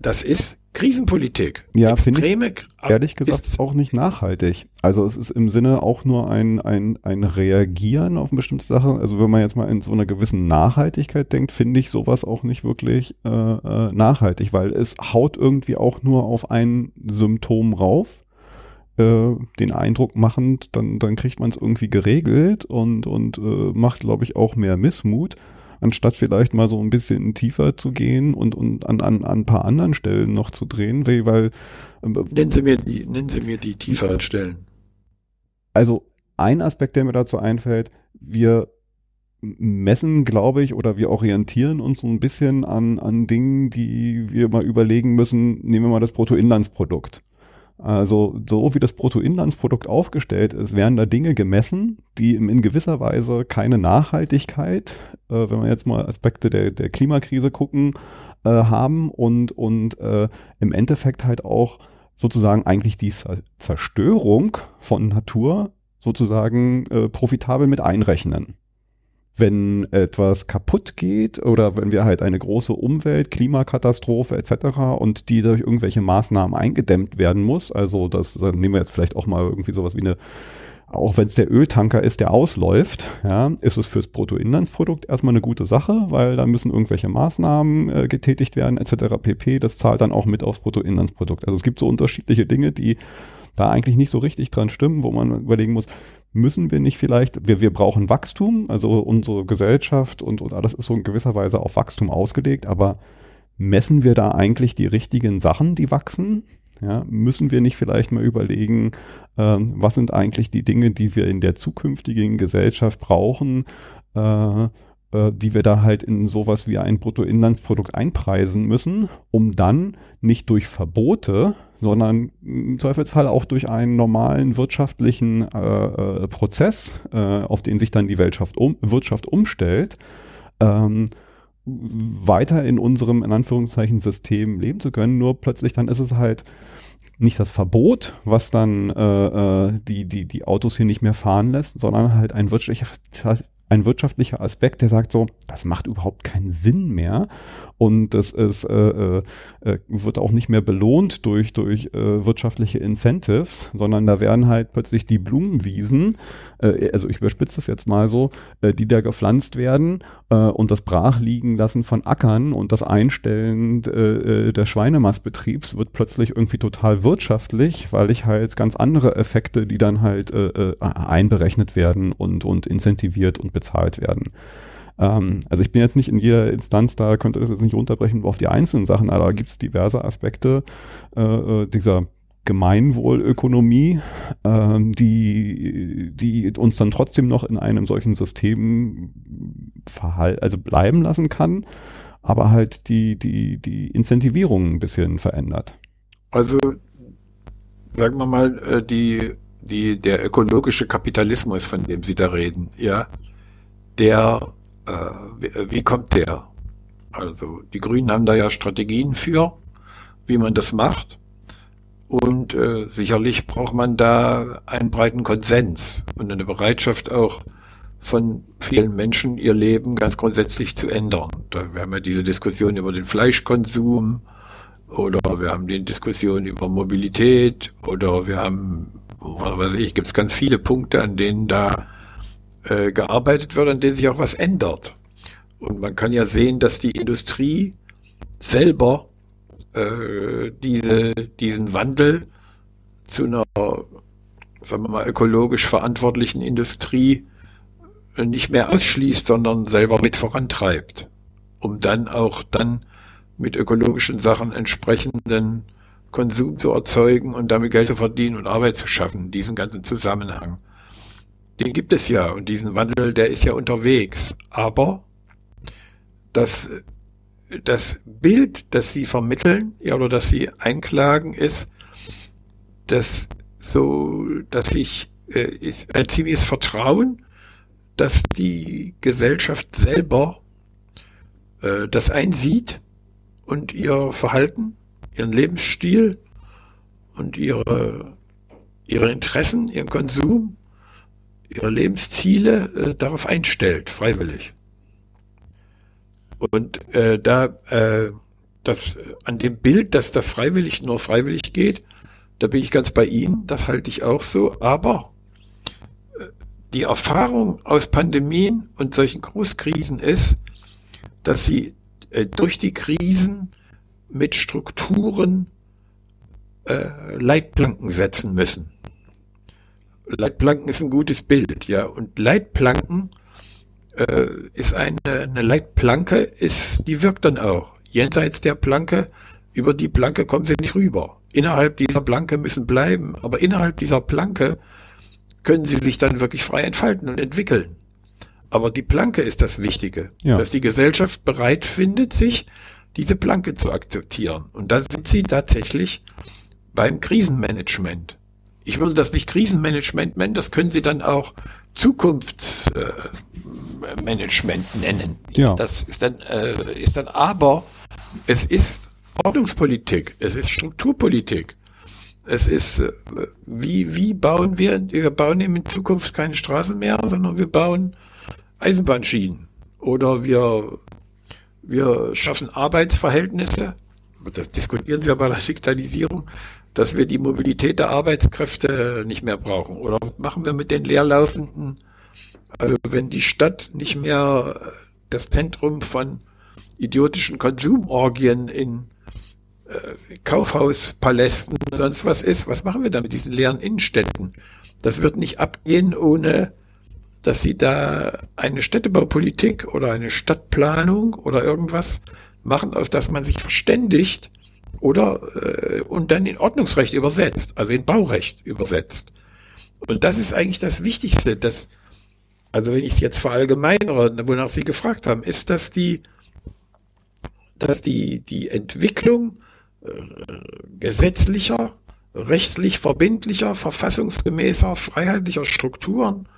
Das ist Krisenpolitik. Ja, finde ich ehrlich gesagt auch nicht nachhaltig. Also es ist im Sinne auch nur ein, ein, ein Reagieren auf eine bestimmte Sache. Also wenn man jetzt mal in so einer gewissen Nachhaltigkeit denkt, finde ich sowas auch nicht wirklich äh, äh, nachhaltig, weil es haut irgendwie auch nur auf ein Symptom rauf äh, den Eindruck machend, dann, dann kriegt man es irgendwie geregelt und, und äh, macht, glaube ich, auch mehr Missmut anstatt vielleicht mal so ein bisschen tiefer zu gehen und, und an, an, an ein paar anderen Stellen noch zu drehen, weil, weil ähm, nennen Sie mir die, nennen Sie mir die tieferen Stellen. Also ein Aspekt, der mir dazu einfällt, wir messen, glaube ich, oder wir orientieren uns so ein bisschen an, an Dingen, die wir mal überlegen müssen. Nehmen wir mal das Bruttoinlandsprodukt. Also so wie das Bruttoinlandsprodukt aufgestellt ist, werden da Dinge gemessen, die in gewisser Weise keine Nachhaltigkeit, äh, wenn wir jetzt mal Aspekte der, der Klimakrise gucken, äh, haben und, und äh, im Endeffekt halt auch sozusagen eigentlich die Zerstörung von Natur sozusagen äh, profitabel mit einrechnen wenn etwas kaputt geht oder wenn wir halt eine große Umwelt, Klimakatastrophe etc. und die durch irgendwelche Maßnahmen eingedämmt werden muss, also das nehmen wir jetzt vielleicht auch mal irgendwie sowas wie eine auch wenn es der Öltanker ist, der ausläuft, ja, ist es fürs Bruttoinlandsprodukt erstmal eine gute Sache, weil da müssen irgendwelche Maßnahmen äh, getätigt werden, etc. pp. Das zahlt dann auch mit aufs Bruttoinlandsprodukt. Also es gibt so unterschiedliche Dinge, die da eigentlich nicht so richtig dran stimmen, wo man überlegen muss, müssen wir nicht vielleicht, wir, wir brauchen Wachstum, also unsere Gesellschaft und, und alles ist so in gewisser Weise auf Wachstum ausgelegt, aber messen wir da eigentlich die richtigen Sachen, die wachsen? Ja, müssen wir nicht vielleicht mal überlegen, ähm, was sind eigentlich die Dinge, die wir in der zukünftigen Gesellschaft brauchen, äh, äh, die wir da halt in sowas wie ein Bruttoinlandsprodukt einpreisen müssen, um dann nicht durch Verbote, sondern im Zweifelsfall auch durch einen normalen wirtschaftlichen äh, äh, Prozess, äh, auf den sich dann die Wirtschaft, um, Wirtschaft umstellt, ähm, weiter in unserem, in Anführungszeichen, System leben zu können. Nur plötzlich dann ist es halt nicht das Verbot, was dann äh, äh die, die, die Autos hier nicht mehr fahren lässt, sondern halt ein wirtschaftlicher, ein wirtschaftlicher Aspekt, der sagt so, das macht überhaupt keinen Sinn mehr und es ist, äh, äh, äh, wird auch nicht mehr belohnt durch, durch äh, wirtschaftliche Incentives, sondern da werden halt plötzlich die Blumenwiesen, äh, also ich überspitze das jetzt mal so, äh, die da gepflanzt werden äh, und das Brachliegen lassen von Ackern und das Einstellen äh, äh, des Schweinemastbetriebs wird plötzlich irgendwie total wirtschaftlich, weil ich halt ganz andere Effekte, die dann halt äh, äh, einberechnet werden und, und incentiviert und bezahlt werden. Ähm, also ich bin jetzt nicht in jeder Instanz da, könnte das jetzt nicht runterbrechen auf die einzelnen Sachen, aber da gibt es diverse Aspekte äh, äh, dieser Gemeinwohlökonomie, äh, die, die uns dann trotzdem noch in einem solchen System verhal also bleiben lassen kann, aber halt die, die, die Incentivierung ein bisschen verändert. Also, sagen wir mal, äh, die, die, der ökologische Kapitalismus, von dem Sie da reden, ja, der äh, wie, kommt der? Also die Grünen haben da ja Strategien für, wie man das macht. Und äh, sicherlich braucht man da einen breiten Konsens und eine Bereitschaft auch von vielen Menschen, ihr Leben ganz grundsätzlich zu ändern. Da wir haben ja diese Diskussion über den Fleischkonsum oder wir haben die Diskussion über Mobilität oder wir haben, was weiß ich, gibt es ganz viele Punkte, an denen da äh, gearbeitet wird, an denen sich auch was ändert. Und man kann ja sehen, dass die Industrie selber äh, diese, diesen Wandel zu einer, sagen wir mal, ökologisch verantwortlichen Industrie nicht mehr ausschließt, sondern selber mit vorantreibt, um dann auch dann mit ökologischen Sachen entsprechenden Konsum zu erzeugen und damit Geld zu verdienen und Arbeit zu schaffen, diesen ganzen Zusammenhang. Den gibt es ja und diesen Wandel, der ist ja unterwegs. Aber das das Bild, das sie vermitteln, ja, oder das sie einklagen, ist, dass so, dass ich äh, ist ein ziemliches Vertrauen, dass die Gesellschaft selber äh, das einsieht und ihr Verhalten, ihren Lebensstil und ihre ihre Interessen, ihren Konsum, ihre Lebensziele äh, darauf einstellt, freiwillig. Und äh, da äh, das an dem Bild, dass das freiwillig nur freiwillig geht, da bin ich ganz bei Ihnen, das halte ich auch so, aber äh, die Erfahrung aus Pandemien und solchen Großkrisen ist, dass sie äh, durch die Krisen mit Strukturen äh, Leitplanken setzen müssen. Leitplanken ist ein gutes Bild, ja. Und Leitplanken äh, ist eine, eine Leitplanke, ist, die wirkt dann auch. Jenseits der Planke, über die Planke kommen sie nicht rüber. Innerhalb dieser Planke müssen bleiben, aber innerhalb dieser Planke können sie sich dann wirklich frei entfalten und entwickeln. Aber die Planke ist das Wichtige, ja. dass die Gesellschaft bereit findet, sich diese Planke zu akzeptieren. Und da sind sie tatsächlich beim Krisenmanagement ich würde das nicht Krisenmanagement nennen, das können Sie dann auch Zukunftsmanagement äh, nennen. Ja. Das ist dann, äh, ist dann aber, es ist Ordnungspolitik, es ist Strukturpolitik. Es ist, äh, wie, wie bauen wir, wir bauen eben in Zukunft keine Straßen mehr, sondern wir bauen Eisenbahnschienen. Oder wir, wir schaffen Arbeitsverhältnisse. Das diskutieren Sie ja bei der Digitalisierung dass wir die Mobilität der Arbeitskräfte nicht mehr brauchen? Oder machen wir mit den leerlaufenden? Also wenn die Stadt nicht mehr das Zentrum von idiotischen Konsumorgien in äh, Kaufhauspalästen und sonst was ist, was machen wir da mit diesen leeren Innenstädten? Das wird nicht abgehen, ohne dass sie da eine Städtebaupolitik oder eine Stadtplanung oder irgendwas machen, auf das man sich verständigt, oder äh, und dann in Ordnungsrecht übersetzt, also in Baurecht übersetzt. Und das ist eigentlich das Wichtigste, dass, also wenn ich es jetzt verallgemeinere, wonach Sie gefragt haben, ist, dass die, dass die, die Entwicklung äh, gesetzlicher, rechtlich verbindlicher, verfassungsgemäßer, freiheitlicher Strukturen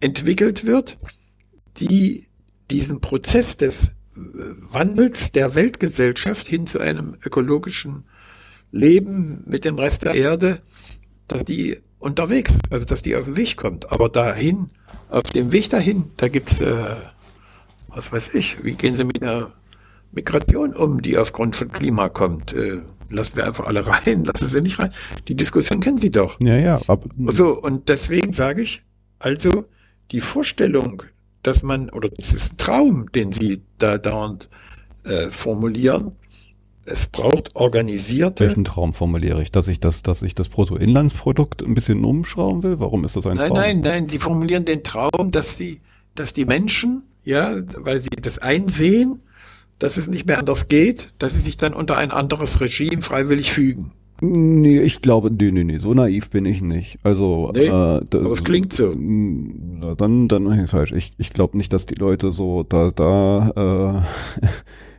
entwickelt wird, die diesen Prozess des Wandels der Weltgesellschaft hin zu einem ökologischen Leben mit dem Rest der Erde, dass die unterwegs, also dass die auf den Weg kommt. Aber dahin, auf dem Weg dahin, da gibt's, äh, was weiß ich, wie gehen Sie mit der Migration um, die aufgrund von Klima kommt? Äh, lassen wir einfach alle rein, lassen Sie nicht rein. Die Diskussion kennen Sie doch. Ja, ja. Ab so, und deswegen sage ich, also die Vorstellung, dass man, oder das ist ein Traum, den Sie da dauernd äh, formulieren. Es braucht organisierte. Welchen Traum formuliere ich? Dass ich das, dass ich das Bruttoinlandsprodukt ein bisschen umschrauben will? Warum ist das ein nein, Traum? Nein, nein, nein. Sie formulieren den Traum, dass sie, dass die Menschen, ja, weil sie das einsehen, dass es nicht mehr anders geht, dass sie sich dann unter ein anderes Regime freiwillig fügen. Nee, ich glaube, nee, nee, nee, so naiv bin ich nicht. Also, nee, äh, das, aber es klingt so. Dann, dann mache ich falsch. Ich, ich glaube nicht, dass die Leute so, da, da,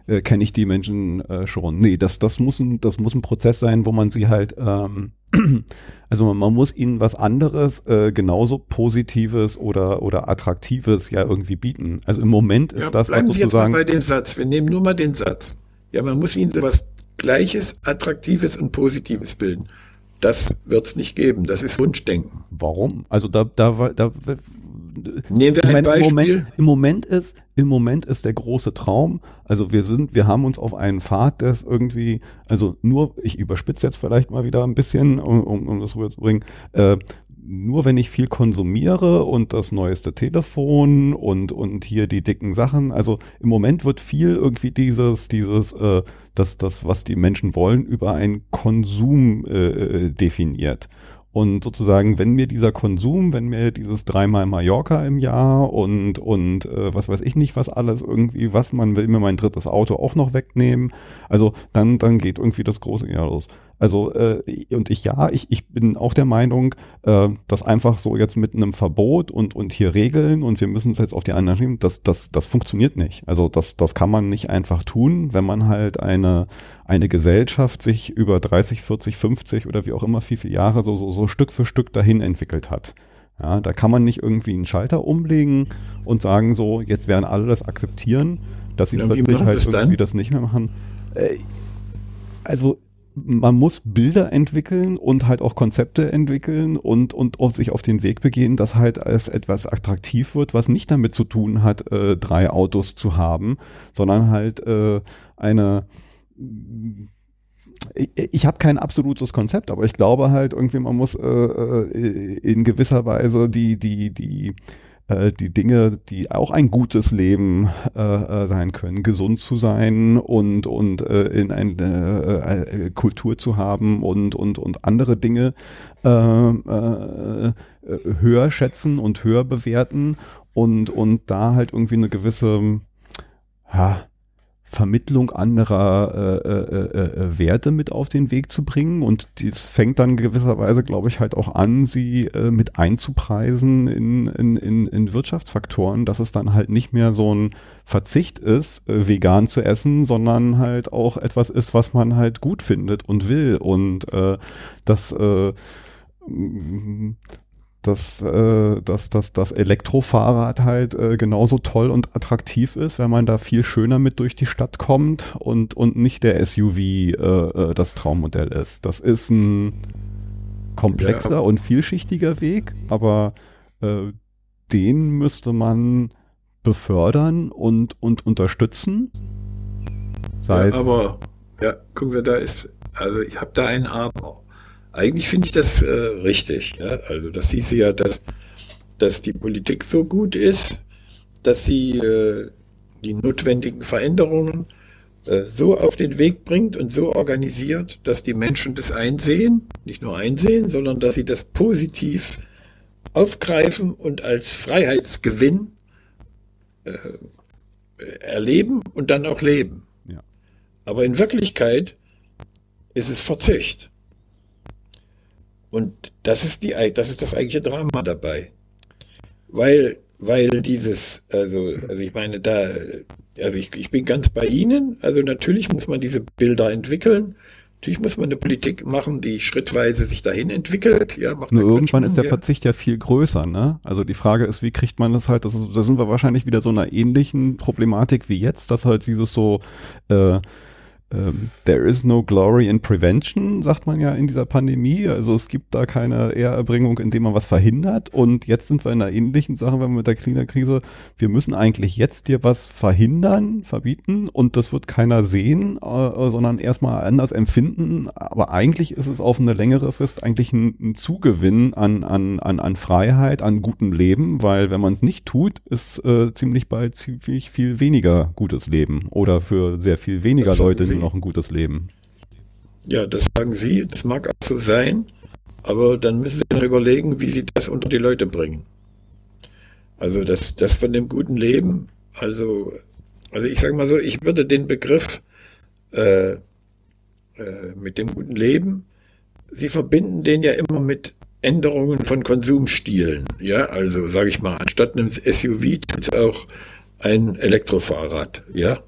äh, äh, kenne ich die Menschen äh, schon. Nee, das, das muss ein, das muss ein Prozess sein, wo man sie halt, ähm, also man, man muss ihnen was anderes, äh, genauso Positives oder, oder Attraktives ja irgendwie bieten. Also im Moment ist ja, das, bleiben was Sie sozusagen. jetzt mal bei dem Satz. Wir nehmen nur mal den Satz. Ja, man muss ihnen sowas Gleiches, Attraktives und Positives bilden. Das wird es nicht geben. Das ist Wunschdenken. Warum? Also da, da, da Nehmen wir ein Beispiel. Im Moment, Im Moment ist, im Moment ist der große Traum. Also wir sind, wir haben uns auf einen Pfad, der ist irgendwie, also nur, ich überspitze jetzt vielleicht mal wieder ein bisschen, um, um, um das rüberzubringen. Äh, nur wenn ich viel konsumiere und das neueste Telefon und und hier die dicken Sachen, also im Moment wird viel irgendwie dieses dieses äh, das das was die Menschen wollen über einen Konsum äh, äh definiert. Und sozusagen, wenn mir dieser Konsum, wenn mir dieses dreimal Mallorca im Jahr und, und äh, was weiß ich nicht, was alles irgendwie, was man will mir mein drittes Auto auch noch wegnehmen, also dann, dann geht irgendwie das große Jahr los. Also äh, und ich ja, ich, ich bin auch der Meinung, äh, dass einfach so jetzt mit einem Verbot und und hier Regeln und wir müssen es jetzt auf die anderen nehmen, das das das funktioniert nicht. Also das das kann man nicht einfach tun, wenn man halt eine eine Gesellschaft sich über 30, 40, 50 oder wie auch immer viel viel Jahre so so so Stück für Stück dahin entwickelt hat. Ja, da kann man nicht irgendwie einen Schalter umlegen und sagen so, jetzt werden alle das akzeptieren, dass sie plötzlich halt irgendwie dann? das nicht mehr machen. Äh, also man muss Bilder entwickeln und halt auch Konzepte entwickeln und, und auch sich auf den Weg begehen, dass halt es etwas attraktiv wird, was nicht damit zu tun hat, äh, drei Autos zu haben, sondern halt äh, eine ich, ich habe kein absolutes Konzept, aber ich glaube halt irgendwie, man muss äh, äh in gewisser Weise die, die, die äh, die Dinge, die auch ein gutes Leben äh, äh, sein können, gesund zu sein und und äh, in eine äh, äh, Kultur zu haben und und und andere Dinge äh, äh, höher schätzen und höher bewerten und und da halt irgendwie eine gewisse ja, Vermittlung anderer äh, äh, äh, äh, Werte mit auf den Weg zu bringen. Und dies fängt dann gewisserweise, glaube ich, halt auch an, sie äh, mit einzupreisen in, in, in, in Wirtschaftsfaktoren, dass es dann halt nicht mehr so ein Verzicht ist, äh, vegan zu essen, sondern halt auch etwas ist, was man halt gut findet und will. Und äh, das äh, dass, äh, dass, dass das Elektrofahrrad halt äh, genauso toll und attraktiv ist, wenn man da viel schöner mit durch die Stadt kommt und, und nicht der SUV äh, äh, das Traummodell ist. Das ist ein komplexer ja. und vielschichtiger Weg, aber äh, den müsste man befördern und, und unterstützen. Seit ja, aber, ja, gucken wir, da ist, also ich habe da ein Aber. Eigentlich finde ich das äh, richtig. Ja? Also das hieße ja, dass, dass die Politik so gut ist, dass sie äh, die notwendigen Veränderungen äh, so auf den Weg bringt und so organisiert, dass die Menschen das einsehen, nicht nur einsehen, sondern dass sie das positiv aufgreifen und als Freiheitsgewinn äh, erleben und dann auch leben. Ja. Aber in Wirklichkeit ist es Verzicht. Und das ist die, das ist das eigentliche Drama dabei. Weil, weil dieses, also, also ich meine, da, also ich, ich bin ganz bei Ihnen. Also natürlich muss man diese Bilder entwickeln. Natürlich muss man eine Politik machen, die schrittweise sich dahin entwickelt. Ja, macht Nur irgendwann ist der ja. Verzicht ja viel größer, ne? Also die Frage ist, wie kriegt man das halt, das ist, da sind wir wahrscheinlich wieder so einer ähnlichen Problematik wie jetzt, dass halt dieses so, äh, ähm, there is no glory in prevention, sagt man ja in dieser Pandemie. Also es gibt da keine Ehrerbringung, indem man was verhindert. Und jetzt sind wir in einer ähnlichen Sache, wenn wir mit der Klimakrise, wir müssen eigentlich jetzt dir was verhindern, verbieten und das wird keiner sehen, äh, sondern erstmal anders empfinden. Aber eigentlich ist es auf eine längere Frist eigentlich ein, ein Zugewinn an, an, an, an Freiheit, an gutem Leben, weil wenn man es nicht tut, ist äh, ziemlich bald ziemlich viel weniger gutes Leben oder für sehr viel weniger Leute noch ein gutes Leben. Ja, das sagen Sie, das mag auch so sein, aber dann müssen Sie noch überlegen, wie Sie das unter die Leute bringen. Also das, das von dem guten Leben, also, also ich sage mal so, ich würde den Begriff äh, äh, mit dem guten Leben, Sie verbinden den ja immer mit Änderungen von Konsumstilen. Ja, also sage ich mal, anstatt einem SUV tut es auch ein Elektrofahrrad. Ja,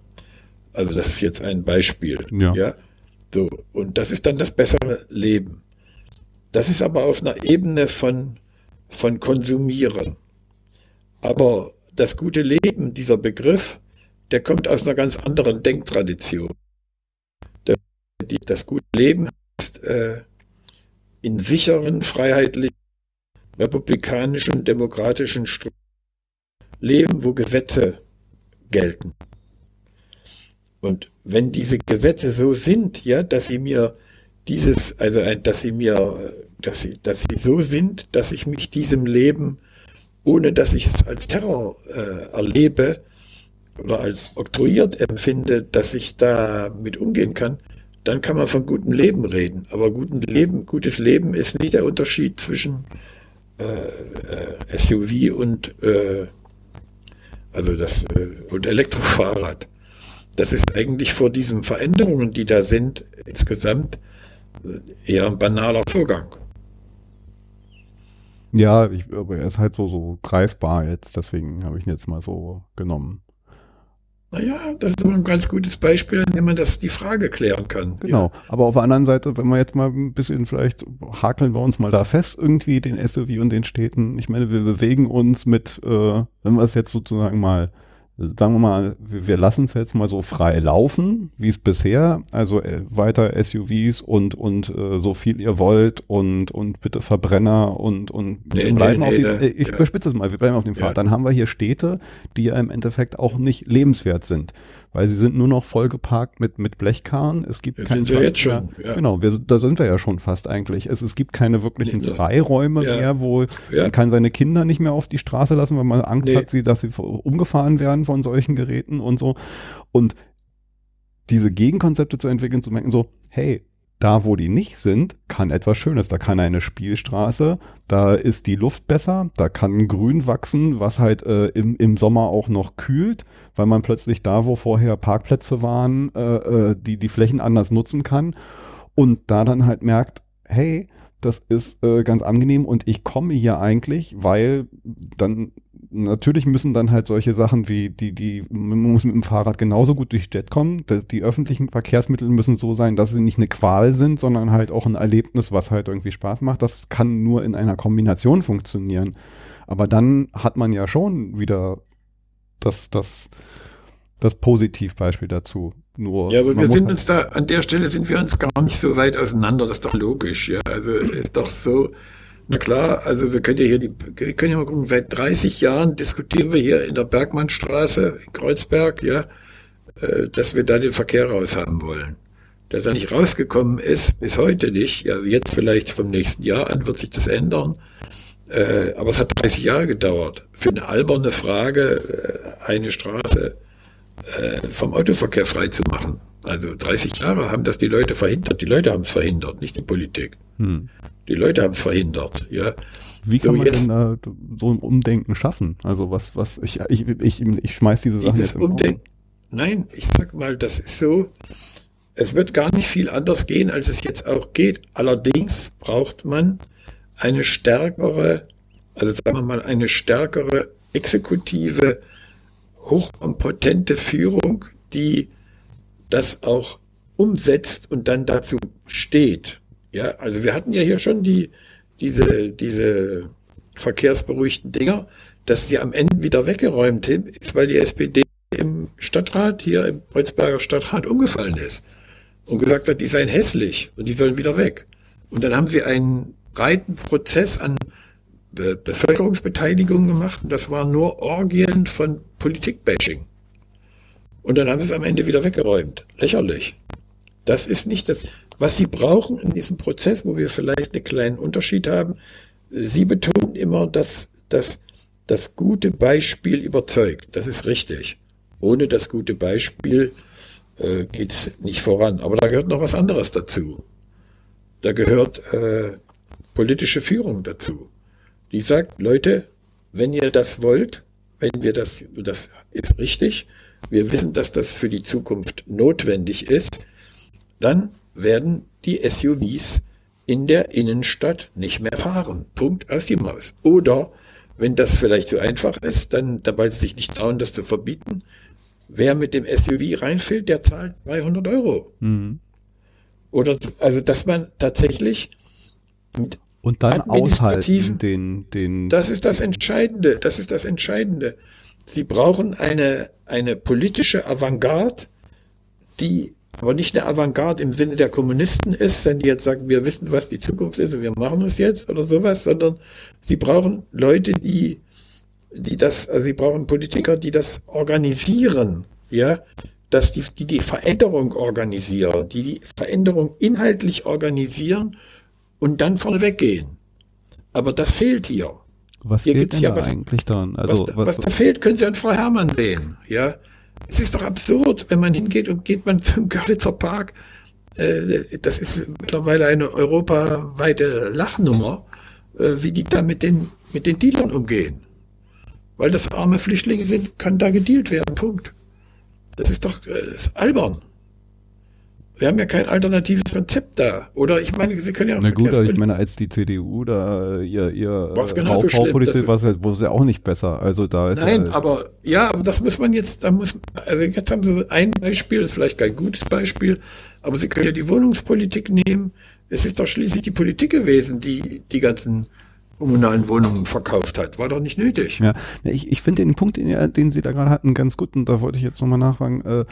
also das ist jetzt ein Beispiel. Ja. ja. So, und das ist dann das bessere Leben. Das ist aber auf einer Ebene von, von Konsumieren. Aber das gute Leben, dieser Begriff, der kommt aus einer ganz anderen Denktradition. Das, das gute Leben heißt, äh, in sicheren, freiheitlichen, republikanischen, demokratischen Strukturen leben, wo Gesetze gelten. Und wenn diese Gesetze so sind, ja, dass sie mir dieses, also dass sie mir, dass sie, dass sie so sind, dass ich mich diesem Leben, ohne dass ich es als Terror äh, erlebe oder als oktroyiert empfinde, dass ich da mit umgehen kann, dann kann man von gutem Leben reden. Aber guten Leben, gutes Leben ist nicht der Unterschied zwischen äh, äh, SUV und äh, also das äh, und Elektrofahrrad. Das ist eigentlich vor diesen Veränderungen, die da sind, insgesamt äh, eher ein banaler Vorgang. Ja, ich, aber er ist halt so, so greifbar jetzt, deswegen habe ich ihn jetzt mal so genommen. Naja, das ist ein ganz gutes Beispiel, in dem man das die Frage klären kann. Genau. Ja. Aber auf der anderen Seite, wenn wir jetzt mal ein bisschen vielleicht hakeln wir uns mal da fest, irgendwie den SUV und den Städten. Ich meine, wir bewegen uns mit, äh, wenn wir es jetzt sozusagen mal sagen wir mal, wir lassen es jetzt mal so frei laufen, wie es bisher, also äh, weiter SUVs und und äh, so viel ihr wollt und und bitte Verbrenner und und nee, bleiben nee, auf nee, die, äh, ich ja. überspitze es mal, wir bleiben auf dem Pfad. Ja. Dann haben wir hier Städte, die ja im Endeffekt auch nicht lebenswert sind weil sie sind nur noch vollgeparkt mit, mit Blechkarren. Es gibt keine. Sind wir jetzt schon, ja. Genau, wir, da sind wir ja schon fast eigentlich. Es, es gibt keine wirklichen ja. Freiräume ja. mehr, wo ja. man kann seine Kinder nicht mehr auf die Straße lassen, weil man Angst nee. hat, sie, dass sie umgefahren werden von solchen Geräten und so. Und diese Gegenkonzepte zu entwickeln, zu merken, so, hey, da, wo die nicht sind, kann etwas Schönes. Da kann eine Spielstraße, da ist die Luft besser, da kann Grün wachsen, was halt äh, im, im Sommer auch noch kühlt, weil man plötzlich da, wo vorher Parkplätze waren, äh, äh, die, die Flächen anders nutzen kann und da dann halt merkt, hey, das ist äh, ganz angenehm und ich komme hier eigentlich, weil dann natürlich müssen dann halt solche Sachen wie die, die, man muss mit dem Fahrrad genauso gut durch die Stadt kommen. Die, die öffentlichen Verkehrsmittel müssen so sein, dass sie nicht eine Qual sind, sondern halt auch ein Erlebnis, was halt irgendwie Spaß macht. Das kann nur in einer Kombination funktionieren. Aber dann hat man ja schon wieder das, das, das Positivbeispiel dazu. Nur ja, aber wir sind halt uns da, an der Stelle sind wir uns gar nicht so weit auseinander, das ist doch logisch, ja. Also ist doch so, na klar, also wir können ja hier die, wir können ja mal gucken, seit 30 Jahren diskutieren wir hier in der Bergmannstraße in Kreuzberg, ja, äh, dass wir da den Verkehr raus haben wollen. Dass er nicht rausgekommen ist, bis heute nicht. Ja, jetzt vielleicht vom nächsten Jahr an wird sich das ändern. Äh, aber es hat 30 Jahre gedauert. Für eine alberne Frage, äh, eine Straße vom Autoverkehr frei zu machen. Also 30 Jahre haben das die Leute verhindert. Die Leute haben es verhindert, nicht die Politik. Hm. Die Leute haben es verhindert. Ja. Wie kann so man jetzt, denn äh, so ein Umdenken schaffen? Also was, was, ich, ich, ich, ich schmeiß diese Sachen jetzt Umdenken. Nein, ich sag mal, das ist so, es wird gar nicht viel anders gehen, als es jetzt auch geht. Allerdings braucht man eine stärkere, also sagen wir mal, eine stärkere exekutive, hochkompetente Führung, die das auch umsetzt und dann dazu steht. Ja, also wir hatten ja hier schon die, diese, diese verkehrsberuhigten Dinger, dass sie am Ende wieder weggeräumt ist, weil die SPD im Stadtrat, hier im Kreuzberger Stadtrat umgefallen ist und gesagt hat, die seien hässlich und die sollen wieder weg. Und dann haben sie einen breiten Prozess an Be Bevölkerungsbeteiligung gemacht und das waren nur Orgien von Politikbashing. Und dann haben sie es am Ende wieder weggeräumt. Lächerlich. Das ist nicht das, was Sie brauchen in diesem Prozess, wo wir vielleicht einen kleinen Unterschied haben. Sie betonen immer, dass, dass das gute Beispiel überzeugt. Das ist richtig. Ohne das gute Beispiel äh, geht's nicht voran. Aber da gehört noch was anderes dazu. Da gehört äh, politische Führung dazu. Die sagt, Leute, wenn ihr das wollt, wenn wir das, das ist richtig, wir wissen, dass das für die Zukunft notwendig ist, dann werden die SUVs in der Innenstadt nicht mehr fahren. Punkt aus die Maus. Oder wenn das vielleicht so einfach ist, dann, dabei sie sich nicht trauen, das zu verbieten, wer mit dem SUV reinfällt, der zahlt 300 Euro. Mhm. Oder, also, dass man tatsächlich mit und dann aushalten den, den. Das ist das Entscheidende. Das ist das Entscheidende. Sie brauchen eine, eine politische Avantgarde, die aber nicht eine Avantgarde im Sinne der Kommunisten ist, wenn die jetzt sagen, wir wissen, was die Zukunft ist und wir machen es jetzt oder sowas, sondern sie brauchen Leute, die, die das, also sie brauchen Politiker, die das organisieren, ja, dass die, die die Veränderung organisieren, die die Veränderung inhaltlich organisieren und dann vorne weggehen. Aber das fehlt hier. Was hier fehlt denn ja da was, eigentlich dann? Also, was, was, was da fehlt, können Sie an Frau Herrmann sehen, ja. Es ist doch absurd, wenn man hingeht und geht man zum Görlitzer Park. Äh, das ist mittlerweile eine europaweite Lachnummer, äh, wie die da mit den, mit den Dealern umgehen. Weil das arme Flüchtlinge sind, kann da gedealt werden. Punkt. Das ist doch äh, das ist albern. Wir haben ja kein alternatives Konzept da. Oder ich meine, wir können ja auch. Na gut, ich meine, als die CDU da äh, ihr, ihr Was genau so Baupolitik war es wo ja auch nicht besser. Also da ist Nein, ja, aber ja, aber das muss man jetzt, da muss also jetzt haben sie ein Beispiel, ist vielleicht kein gutes Beispiel, aber sie können ja die Wohnungspolitik nehmen. Es ist doch schließlich die Politik gewesen, die die ganzen kommunalen Wohnungen verkauft hat. War doch nicht nötig. Ja, ich, ich finde den Punkt, den, den Sie da gerade hatten, ganz gut und da wollte ich jetzt nochmal nachfragen. Äh,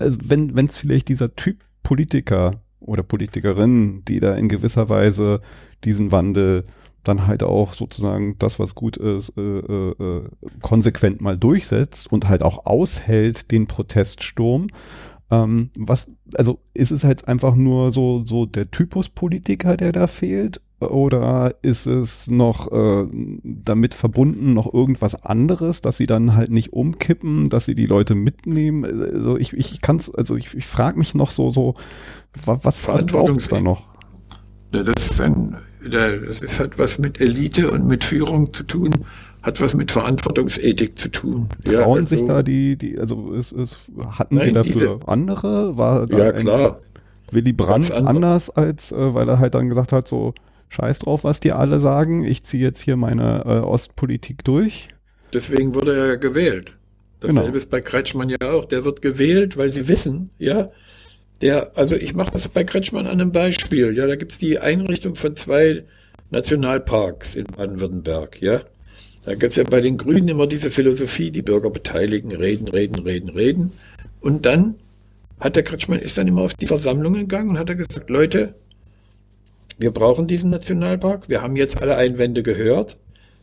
also wenn es vielleicht dieser Typ Politiker oder Politikerin, die da in gewisser Weise diesen Wandel dann halt auch sozusagen das, was gut ist, äh, äh, äh, konsequent mal durchsetzt und halt auch aushält den Proteststurm. Ähm, was, also ist es halt einfach nur so, so der Typus Politiker, der da fehlt? Oder ist es noch äh, damit verbunden noch irgendwas anderes, dass sie dann halt nicht umkippen, dass sie die Leute mitnehmen? Also ich, ich kann es, also ich, ich frage mich noch so, so, was, es da noch? Ja, das ist ein, das ist halt was mit Elite und mit Führung zu tun, hat was mit Verantwortungsethik zu tun. Ja, Trauen also, sich da die, die, also es, es hatten nein, die dafür diese, andere? War da ja klar. Willy Brandt anders als, äh, weil er halt dann gesagt hat, so, scheiß drauf, was die alle sagen, ich ziehe jetzt hier meine äh, Ostpolitik durch. Deswegen wurde er gewählt. Dasselbe genau. ist bei Kretschmann ja auch. Der wird gewählt, weil sie wissen, ja, der, also ich mache das bei Kretschmann an einem Beispiel. Ja, da gibt's die Einrichtung von zwei Nationalparks in Baden-Württemberg, ja. Da gibt's ja bei den Grünen immer diese Philosophie, die Bürger beteiligen, reden, reden, reden, reden. Und dann hat der Kretschmann ist dann immer auf die Versammlungen gegangen und hat er gesagt, Leute, wir brauchen diesen Nationalpark. Wir haben jetzt alle Einwände gehört.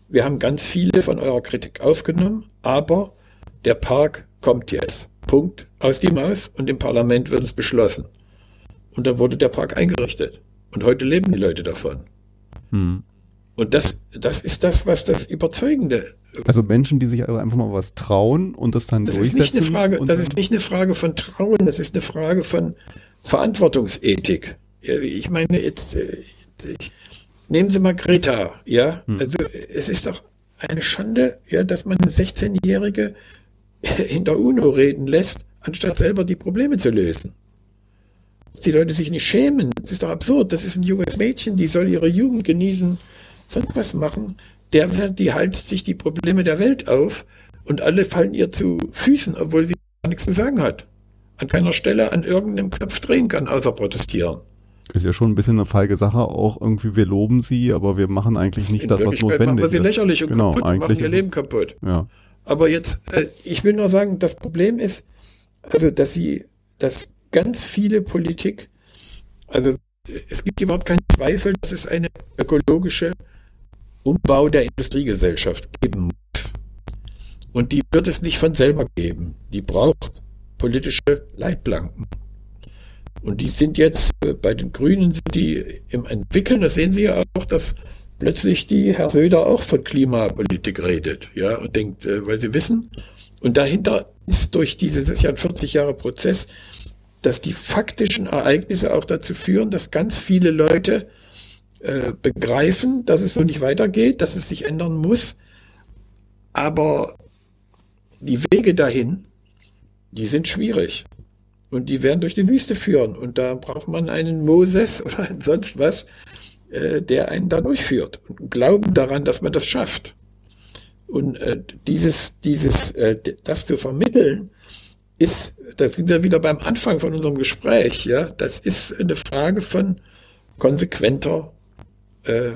Wir haben ganz viele von eurer Kritik aufgenommen, aber der Park kommt jetzt. Punkt. Aus die Maus und im Parlament wird es beschlossen. Und dann wurde der Park eingerichtet. Und heute leben die Leute davon. Hm. Und das, das ist das, was das Überzeugende. Also Menschen, die sich also einfach mal was trauen und das dann das durchsetzen. Ist nicht eine Frage, das ist nicht eine Frage von Trauen, das ist eine Frage von Verantwortungsethik ich meine, jetzt äh, nehmen Sie mal Greta, ja. Hm. Also es ist doch eine Schande, ja, dass man eine 16-Jährige in der UNO reden lässt, anstatt selber die Probleme zu lösen. Dass die Leute sich nicht schämen, das ist doch absurd. Das ist ein junges Mädchen, die soll ihre Jugend genießen, sonst was machen. Der, die halst sich die Probleme der Welt auf und alle fallen ihr zu Füßen, obwohl sie gar nichts zu sagen hat. An keiner Stelle an irgendeinem Knopf drehen kann, außer protestieren. Ist ja schon ein bisschen eine feige Sache, auch irgendwie, wir loben sie, aber wir machen eigentlich nicht In das, was notwendig machen wir sie lächerlich und genau, kaputt, machen ihr Leben kaputt. Ja. Aber jetzt, äh, ich will nur sagen, das Problem ist, also, dass sie, dass ganz viele Politik, also, es gibt überhaupt keinen Zweifel, dass es eine ökologische Umbau der Industriegesellschaft geben muss. Und die wird es nicht von selber geben. Die braucht politische Leitplanken. Und die sind jetzt, äh, bei den Grünen sind die im Entwickeln, das sehen Sie ja auch, dass plötzlich die Herr Söder auch von Klimapolitik redet, ja, und denkt, äh, weil sie wissen, und dahinter ist durch diese, das ist ja ein 40 Jahre Prozess, dass die faktischen Ereignisse auch dazu führen, dass ganz viele Leute äh, begreifen, dass es so nicht weitergeht, dass es sich ändern muss. Aber die Wege dahin, die sind schwierig. Und die werden durch die Wüste führen. Und da braucht man einen Moses oder sonst was, äh, der einen da durchführt. Und glauben daran, dass man das schafft. Und äh, dieses, dieses, äh, das zu vermitteln, ist, das sind wir wieder beim Anfang von unserem Gespräch, ja, das ist eine Frage von konsequenter äh,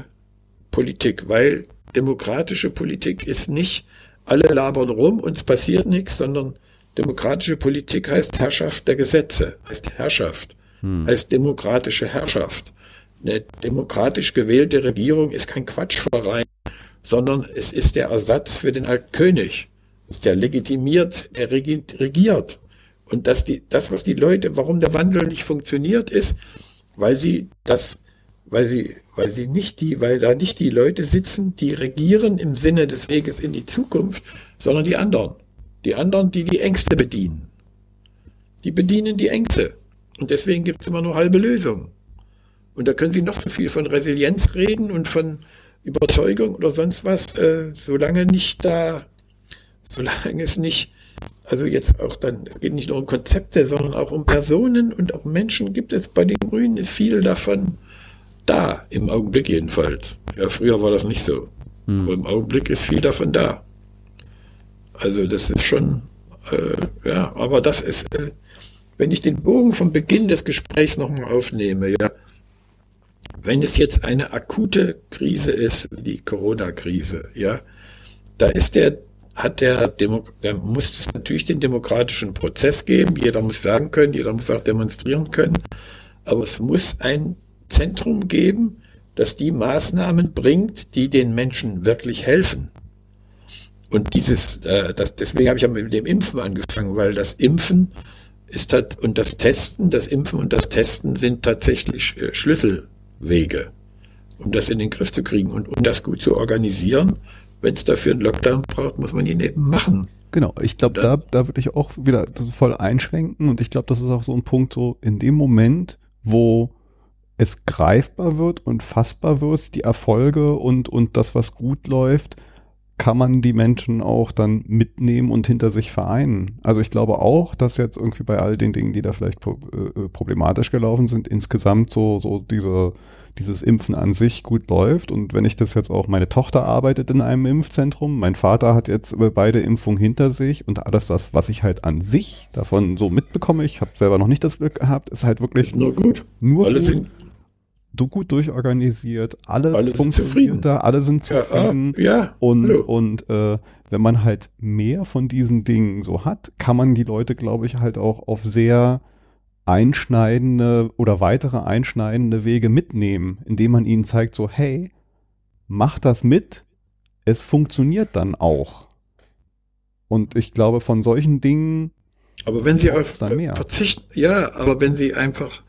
Politik, weil demokratische Politik ist nicht, alle labern rum, uns passiert nichts, sondern Demokratische Politik heißt Herrschaft der Gesetze, heißt Herrschaft, hm. heißt demokratische Herrschaft. Eine demokratisch gewählte Regierung ist kein Quatschverein, sondern es ist der Ersatz für den alten König. Es ist der legitimiert, der regiert. Und dass die, das, was die Leute, warum der Wandel nicht funktioniert, ist, weil sie das, weil sie, weil sie nicht die, weil da nicht die Leute sitzen, die regieren im Sinne des Weges in die Zukunft, sondern die anderen. Die anderen, die die Ängste bedienen. Die bedienen die Ängste. Und deswegen gibt es immer nur halbe Lösungen. Und da können Sie noch so viel von Resilienz reden und von Überzeugung oder sonst was, äh, solange nicht da, solange es nicht, also jetzt auch dann, es geht nicht nur um Konzepte, sondern auch um Personen und auch Menschen gibt es bei den Grünen ist viel davon da, im Augenblick jedenfalls. Ja, früher war das nicht so. Hm. Aber im Augenblick ist viel davon da. Also das ist schon, äh, ja, aber das ist, äh, wenn ich den Bogen vom Beginn des Gesprächs nochmal aufnehme, ja, wenn es jetzt eine akute Krise ist, die Corona-Krise, ja, da ist der, hat der, Demo, da muss es natürlich den demokratischen Prozess geben. Jeder muss sagen können, jeder muss auch demonstrieren können. Aber es muss ein Zentrum geben, das die Maßnahmen bringt, die den Menschen wirklich helfen. Und dieses, äh, das, deswegen habe ich ja mit dem Impfen angefangen, weil das Impfen ist halt, und das Testen, das Impfen und das Testen sind tatsächlich äh, Schlüsselwege, um das in den Griff zu kriegen und um das gut zu organisieren. Wenn es dafür einen Lockdown braucht, muss man ihn eben machen. Genau, ich glaube, da, da würde ich auch wieder voll einschwenken und ich glaube, das ist auch so ein Punkt, so in dem Moment, wo es greifbar wird und fassbar wird, die Erfolge und, und das, was gut läuft, kann man die Menschen auch dann mitnehmen und hinter sich vereinen. Also ich glaube auch, dass jetzt irgendwie bei all den Dingen, die da vielleicht pro, äh, problematisch gelaufen sind, insgesamt so, so diese, dieses Impfen an sich gut läuft. Und wenn ich das jetzt auch, meine Tochter arbeitet in einem Impfzentrum, mein Vater hat jetzt beide Impfungen hinter sich und alles das, was ich halt an sich davon so mitbekomme, ich habe selber noch nicht das Glück gehabt, ist halt wirklich ist nur gut. Nur Alle gut. So gut durchorganisiert, alle, alle sind zufrieden. Da, alle sind zufrieden. Ja, ja, und hallo. und äh, wenn man halt mehr von diesen Dingen so hat, kann man die Leute, glaube ich, halt auch auf sehr einschneidende oder weitere einschneidende Wege mitnehmen, indem man ihnen zeigt, so, hey, mach das mit, es funktioniert dann auch. Und ich glaube, von solchen Dingen. Aber wenn sie auf verzichten, ja, aber wenn sie einfach,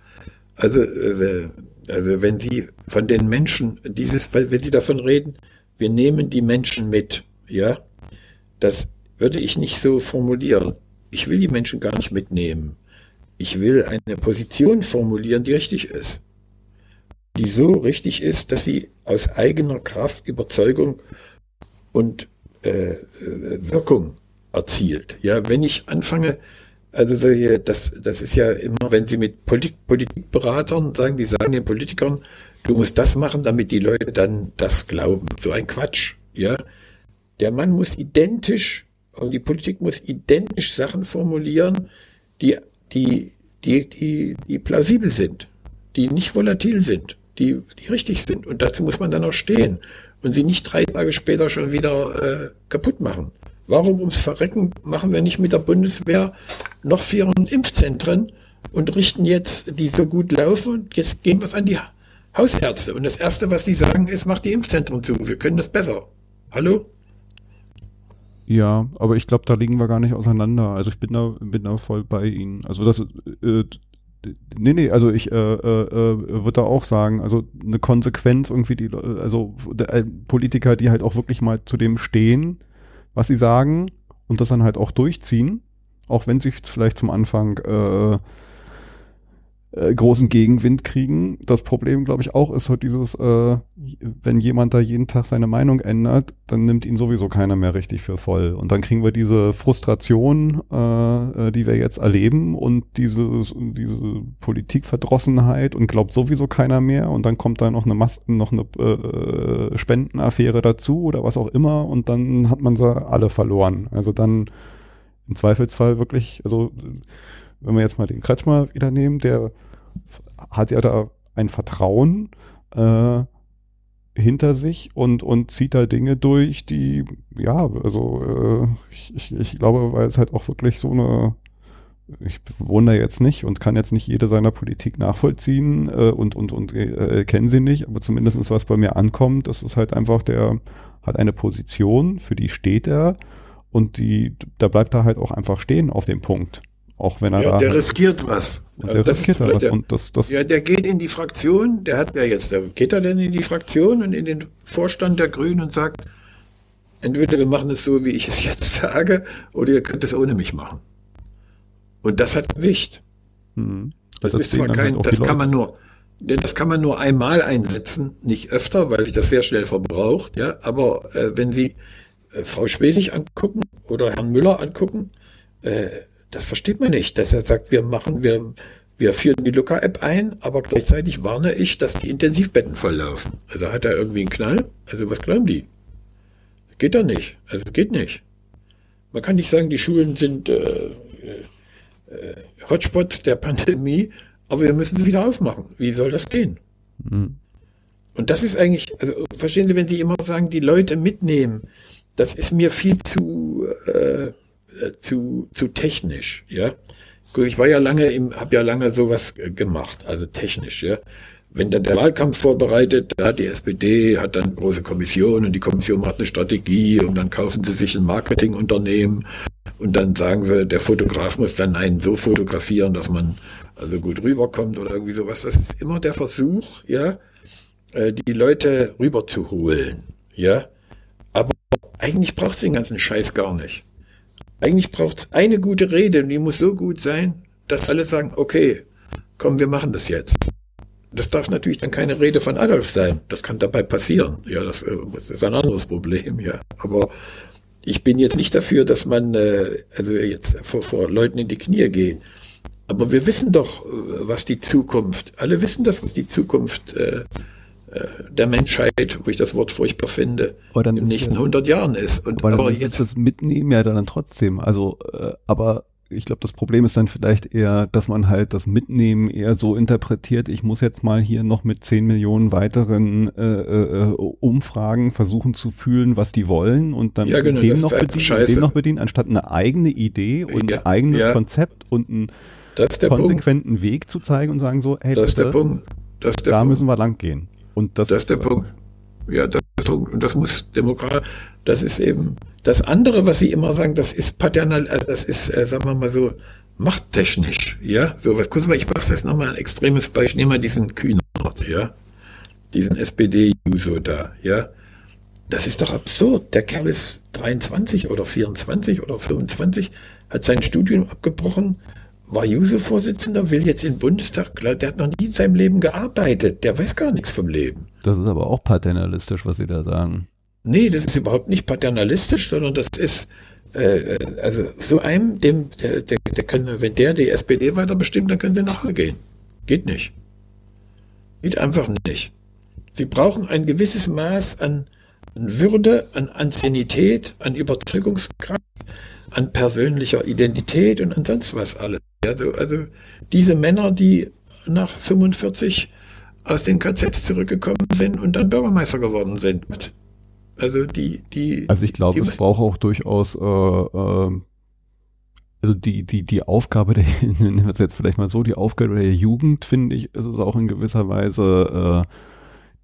also äh, also wenn Sie von den Menschen dieses, wenn Sie davon reden, wir nehmen die Menschen mit, ja, das würde ich nicht so formulieren. Ich will die Menschen gar nicht mitnehmen. Ich will eine Position formulieren, die richtig ist. Die so richtig ist, dass sie aus eigener Kraft, Überzeugung und äh, Wirkung erzielt. Ja, wenn ich anfange, also solche, das, das ist ja immer, wenn Sie mit Politik, Politikberatern sagen, die sagen den Politikern, du musst das machen, damit die Leute dann das glauben. So ein Quatsch, ja. Der Mann muss identisch, und die Politik muss identisch Sachen formulieren, die, die, die, die, die plausibel sind, die nicht volatil sind, die, die richtig sind. Und dazu muss man dann auch stehen und sie nicht drei Tage später schon wieder äh, kaputt machen. Warum ums Verrecken machen wir nicht mit der Bundeswehr noch 400 Impfzentren und richten jetzt, die so gut laufen, und jetzt gehen wir an die Hausärzte. Und das Erste, was die sagen, ist, macht die Impfzentren zu. Wir können das besser. Hallo? Ja, aber ich glaube, da liegen wir gar nicht auseinander. Also ich bin da, bin da voll bei Ihnen. Also das, äh, nee, nee, also ich äh, äh, äh würde da auch sagen, also eine Konsequenz irgendwie, die, also äh, Politiker, die halt auch wirklich mal zu dem stehen, was sie sagen und das dann halt auch durchziehen, auch wenn sie vielleicht zum Anfang äh, äh, großen Gegenwind kriegen. Das Problem, glaube ich, auch ist halt dieses, äh, wenn jemand da jeden Tag seine Meinung ändert, dann nimmt ihn sowieso keiner mehr richtig für voll. Und dann kriegen wir diese Frustration, äh, äh die wir jetzt erleben und diese, diese Politikverdrossenheit und glaubt sowieso keiner mehr. Und dann kommt da noch eine Mas noch eine äh, Spendenaffäre dazu oder was auch immer und dann hat man sie alle verloren. Also dann im Zweifelsfall wirklich, also wenn wir jetzt mal den Kretschmer wieder nehmen, der hat ja da ein Vertrauen, äh, hinter sich und, und zieht da Dinge durch, die, ja, also äh, ich, ich, ich glaube, weil es halt auch wirklich so eine, ich wundere jetzt nicht und kann jetzt nicht jede seiner Politik nachvollziehen äh, und, und, und äh, kenne sie nicht, aber zumindest was bei mir ankommt, das ist halt einfach, der hat eine Position, für die steht er und die, da bleibt er halt auch einfach stehen auf dem Punkt. Auch wenn er ja, der halt, riskiert was. der das riskiert halt was der, und das, das ja, der geht in die Fraktion, der hat ja jetzt, geht er denn in die Fraktion und in den Vorstand der Grünen und sagt, entweder wir machen es so, wie ich es jetzt sage, oder ihr könnt es ohne mich machen. Und das hat Gewicht. hm, Das, das ist zwar kein, halt das kann Leute. man nur, denn das kann man nur einmal einsetzen, nicht öfter, weil sich das sehr schnell verbraucht, ja. Aber äh, wenn Sie äh, Frau Spesig angucken oder Herrn Müller angucken, äh, das versteht man nicht, dass er sagt, wir machen, wir, wir führen die Luca-App ein, aber gleichzeitig warne ich, dass die Intensivbetten volllaufen. Also hat er irgendwie einen Knall? Also was glauben die? Geht doch nicht. Also es geht nicht. Man kann nicht sagen, die Schulen sind äh, äh, Hotspots der Pandemie, aber wir müssen sie wieder aufmachen. Wie soll das gehen? Hm. Und das ist eigentlich, also verstehen Sie, wenn Sie immer sagen, die Leute mitnehmen, das ist mir viel zu, äh, äh, zu, zu technisch, ja. Gut, ich war ja lange im, habe ja lange sowas äh, gemacht, also technisch, ja. Wenn dann der Wahlkampf vorbereitet, da hat die SPD, hat dann große Kommission und die Kommission macht eine Strategie und dann kaufen sie sich ein Marketingunternehmen und dann sagen sie, der Fotograf muss dann einen so fotografieren, dass man also gut rüberkommt oder irgendwie sowas. Das ist immer der Versuch, ja, äh, die Leute rüberzuholen, ja. Aber eigentlich braucht es den ganzen Scheiß gar nicht. Eigentlich braucht es eine gute Rede und die muss so gut sein, dass alle sagen, okay, komm, wir machen das jetzt. Das darf natürlich dann keine Rede von Adolf sein. Das kann dabei passieren. Ja, das, äh, das ist ein anderes Problem, ja. Aber ich bin jetzt nicht dafür, dass man äh, also jetzt vor, vor Leuten in die Knie geht. Aber wir wissen doch, äh, was die Zukunft, alle wissen das, was die Zukunft äh, der Menschheit, wo ich das Wort furchtbar finde, im ist nächsten ja- 100 Jahren ist. Und, Aber, aber dann ist jetzt, das Mitnehmen ja dann trotzdem. Also, äh, aber ich glaube, das Problem ist dann vielleicht eher, dass man halt das Mitnehmen eher so interpretiert, ich muss jetzt mal hier noch mit 10 Millionen weiteren äh, äh, Umfragen versuchen zu fühlen, was die wollen und dann Ja, genau, dem, das noch bedienen, dem noch bedienen, anstatt eine eigene Idee und Ja, ein eigenes ja. Konzept und einen der Punkt. konsequenten Weg zu zeigen und sagen so, hey, Das ist der Punkt. Das ist der da Punkt. müssen wir lang gehen. Und das, Das ist der Punkt. Ja, das ist der Punkt. Und das muss Demokrat, das ist eben das andere, was Sie immer sagen, das ist paternal, also das ist, äh, sagen wir mal so, machttechnisch, ja. So, was, kurz mal, ich mache jetzt nochmal ein extremes Beispiel. Nehmen wir diesen Kühnert, ja. Diesen SPD-Uso da, ja. Das ist doch absurd. Der Kerl ist 23 oder 24 oder 25, hat sein Studium abgebrochen, war Juso-Vorsitzender, will jetzt in den Bundestag. Klar, Der hat noch nie in seinem Leben gearbeitet. Der weiß gar nichts vom Leben. das ist aber auch paternalistisch, was Sie da sagen. Nee, das ist überhaupt nicht paternalistisch, sondern das ist, äh, also so einem, dem, der, der, der können, wenn der die SPD weiter bestimmt, dann können sie nach Hause gehen. Geht nicht. Geht einfach nicht. Sie brauchen ein gewisses Maß an, an Würde, an Anzienität, an Überzeugungskraft, an persönlicher Identität und an sonst was alles. Also, also diese Männer, die nach 45 aus den KZs zurückgekommen sind und dann Bürgermeister geworden sind. Also die, die. Also ich glaube, es braucht auch durchaus, äh, äh, also die, die, die Aufgabe der, nehmen wir es jetzt vielleicht mal so, die Aufgabe der Jugend, finde ich, ist es auch in gewisser Weise, äh,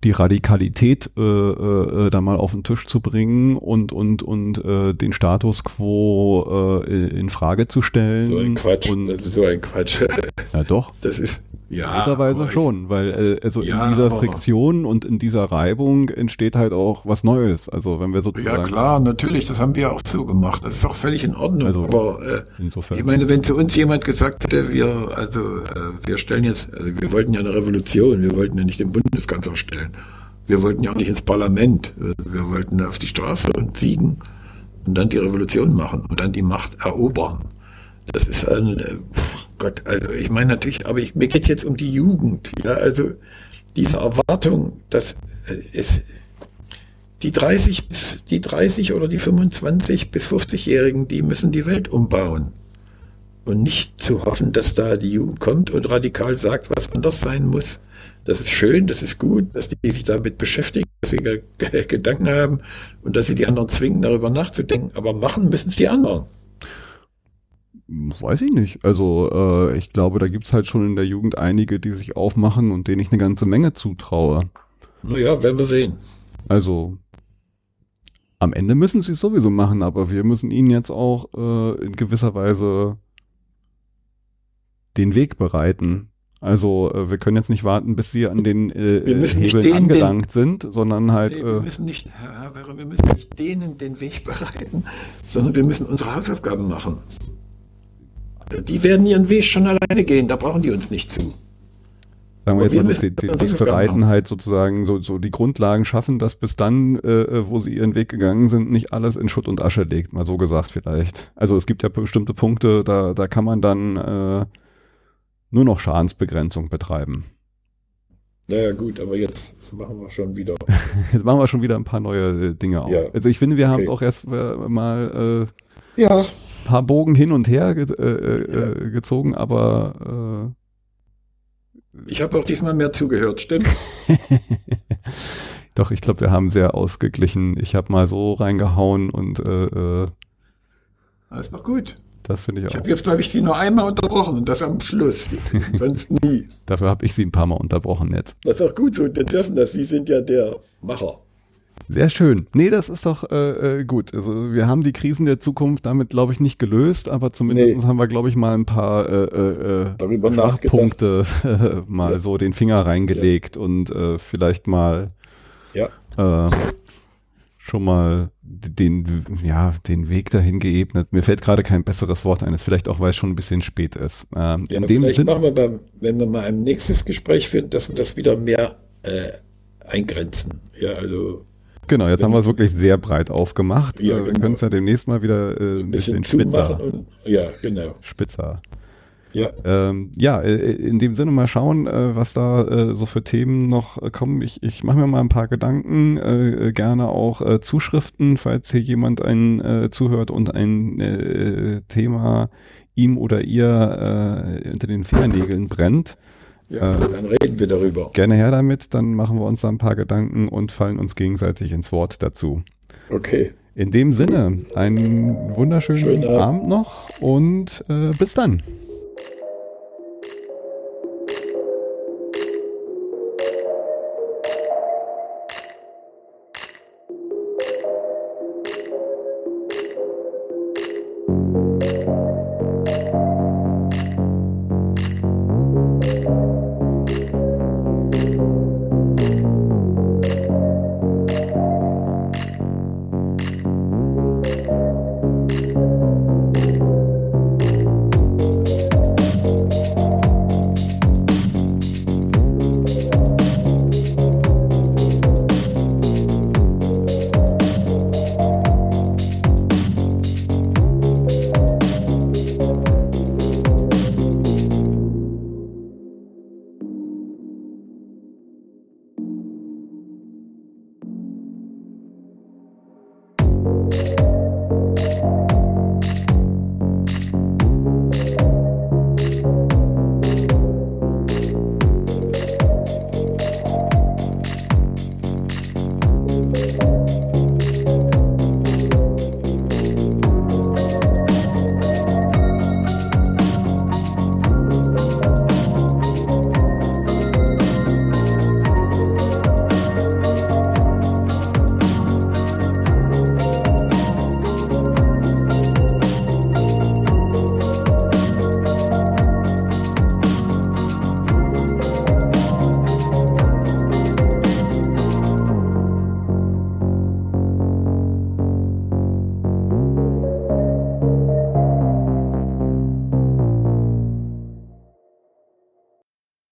die Radikalität äh, äh, da mal auf den Tisch zu bringen und und und äh, den Status quo äh, in Frage zu stellen. so ein Quatsch. Und, Das ist so ein Quatsch. ja doch. Das ist, ja. In gewisser Weise aber ich- schon, weil äh, also Ja, in dieser Friktion und in dieser Reibung entsteht halt auch was Neues. Also wenn wir sozusagen Ja, klar, natürlich, das haben wir auch so gemacht. Das ist auch völlig in Ordnung. Also, aber äh, insofern. ich meine, wenn zu uns jemand gesagt hätte, wir, also äh, wir stellen jetzt, also wir wollten ja eine Revolution, wir wollten ja nicht den Bundeskanzler stellen. Wir wollten ja auch nicht ins Parlament. Wir wollten auf die Straße und siegen und dann die Revolution machen und dann die Macht erobern. Das ist ein äh, Gott, also ich meine natürlich, aber ich, mir geht's jetzt um die Jugend. Ja, also diese Erwartung, dass äh, es die 30, bis- die 30 oder die 25 bis 50-Jährigen, die müssen die Welt umbauen. und nicht zu hoffen, dass da die Jugend kommt und radikal sagt, was anders sein muss. Das ist schön, das ist gut, dass die sich damit beschäftigen, dass sie Gedanken haben und dass sie die anderen zwingen, darüber nachzudenken. Aber machen müssen es die anderen. Weiß ich nicht. Also äh, ich glaube, da gibt's halt schon in der Jugend einige, die sich aufmachen und denen ich eine ganze Menge zutraue. Naja, werden wir sehen. Also am Ende müssen sie es sowieso machen, aber wir müssen ihnen jetzt auch äh, in gewisser Weise den Weg bereiten. Also äh, wir können jetzt nicht warten, bis sie an den äh, Hebeln den, angelangt den, sind, sondern halt. Nee, wir äh, müssen nicht, Herr wir müssen nicht denen den Weg bereiten, sondern wir müssen unsere Hausaufgaben machen. Die werden ihren Weg schon alleine gehen, da brauchen die uns nicht zu. Sagen wir jetzt wir mal, die, die, die bereiten halt sozusagen so, so die Grundlagen schaffen, dass bis dann, äh, äh, wo sie ihren Weg gegangen sind, nicht alles in Schutt und Asche legt, mal so gesagt vielleicht. Also es gibt ja bestimmte Punkte, da, da kann man dann äh, nur noch Schadensbegrenzung betreiben. Naja gut, aber jetzt machen wir schon wieder. jetzt machen wir schon wieder ein paar neue äh, Dinge auf. Ja. Also ich finde, wir okay. haben auch erst äh, mal äh, ja. paar Bogen hin und her ge äh, äh ja. gezogen, aber ich habe auch diesmal mehr zugehört, stimmt? Doch, ich glaube, wir haben sehr ausgeglichen. Ich habe mal so reingehauen und äh, äh, ist doch gut. Das finde ich auch. Ich habe jetzt, glaube ich, Sie nur einmal unterbrochen und das am Schluss. Sonst nie. Dafür habe ich Sie ein paar Mal unterbrochen jetzt. Das ist auch gut so. Wir dürfen das. Sie sind ja der Macher. Sehr schön. Nee, das ist doch äh, äh, gut. Also wir haben die Krisen der Zukunft damit, glaube ich, nicht gelöst, aber zumindest nee. haben wir, glaube ich, mal ein paar äh, äh, Schwachpunkte äh, mal ja. so den Finger reingelegt ja. und äh, vielleicht mal ja. äh, schon mal den, ja, den Weg dahin geebnet. Mir fällt gerade kein besseres Wort ein. Ist vielleicht auch, weil es schon ein bisschen spät ist. Ähm, ja, in dem vielleicht Sinn, machen wir beim, wenn wir mal ein nächstes Gespräch führen, dass wir das wieder mehr äh, eingrenzen. Ja, also Genau, jetzt haben wir es wirklich sehr breit aufgemacht. Ja, äh, wir genau. können es ja demnächst mal wieder äh, ein bisschen, bisschen spitzer. Und, ja, genau. Spitzer. Ja. Ähm, ja, äh, in dem Sinne mal schauen, äh, was da äh, so für Themen noch äh, kommen. Ich, ich mache mir mal ein paar Gedanken, äh, gerne auch äh, Zuschriften, falls hier jemand ein äh, zuhört und ein äh, Thema ihm oder ihr äh, unter den Fingernägeln brennt. Ja, äh, dann reden wir darüber. Gerne her damit, dann machen wir uns da ein paar Gedanken und fallen uns gegenseitig ins Wort dazu. Okay. In dem Sinne, einen wunderschönen Schönen Abend noch und äh, bis dann.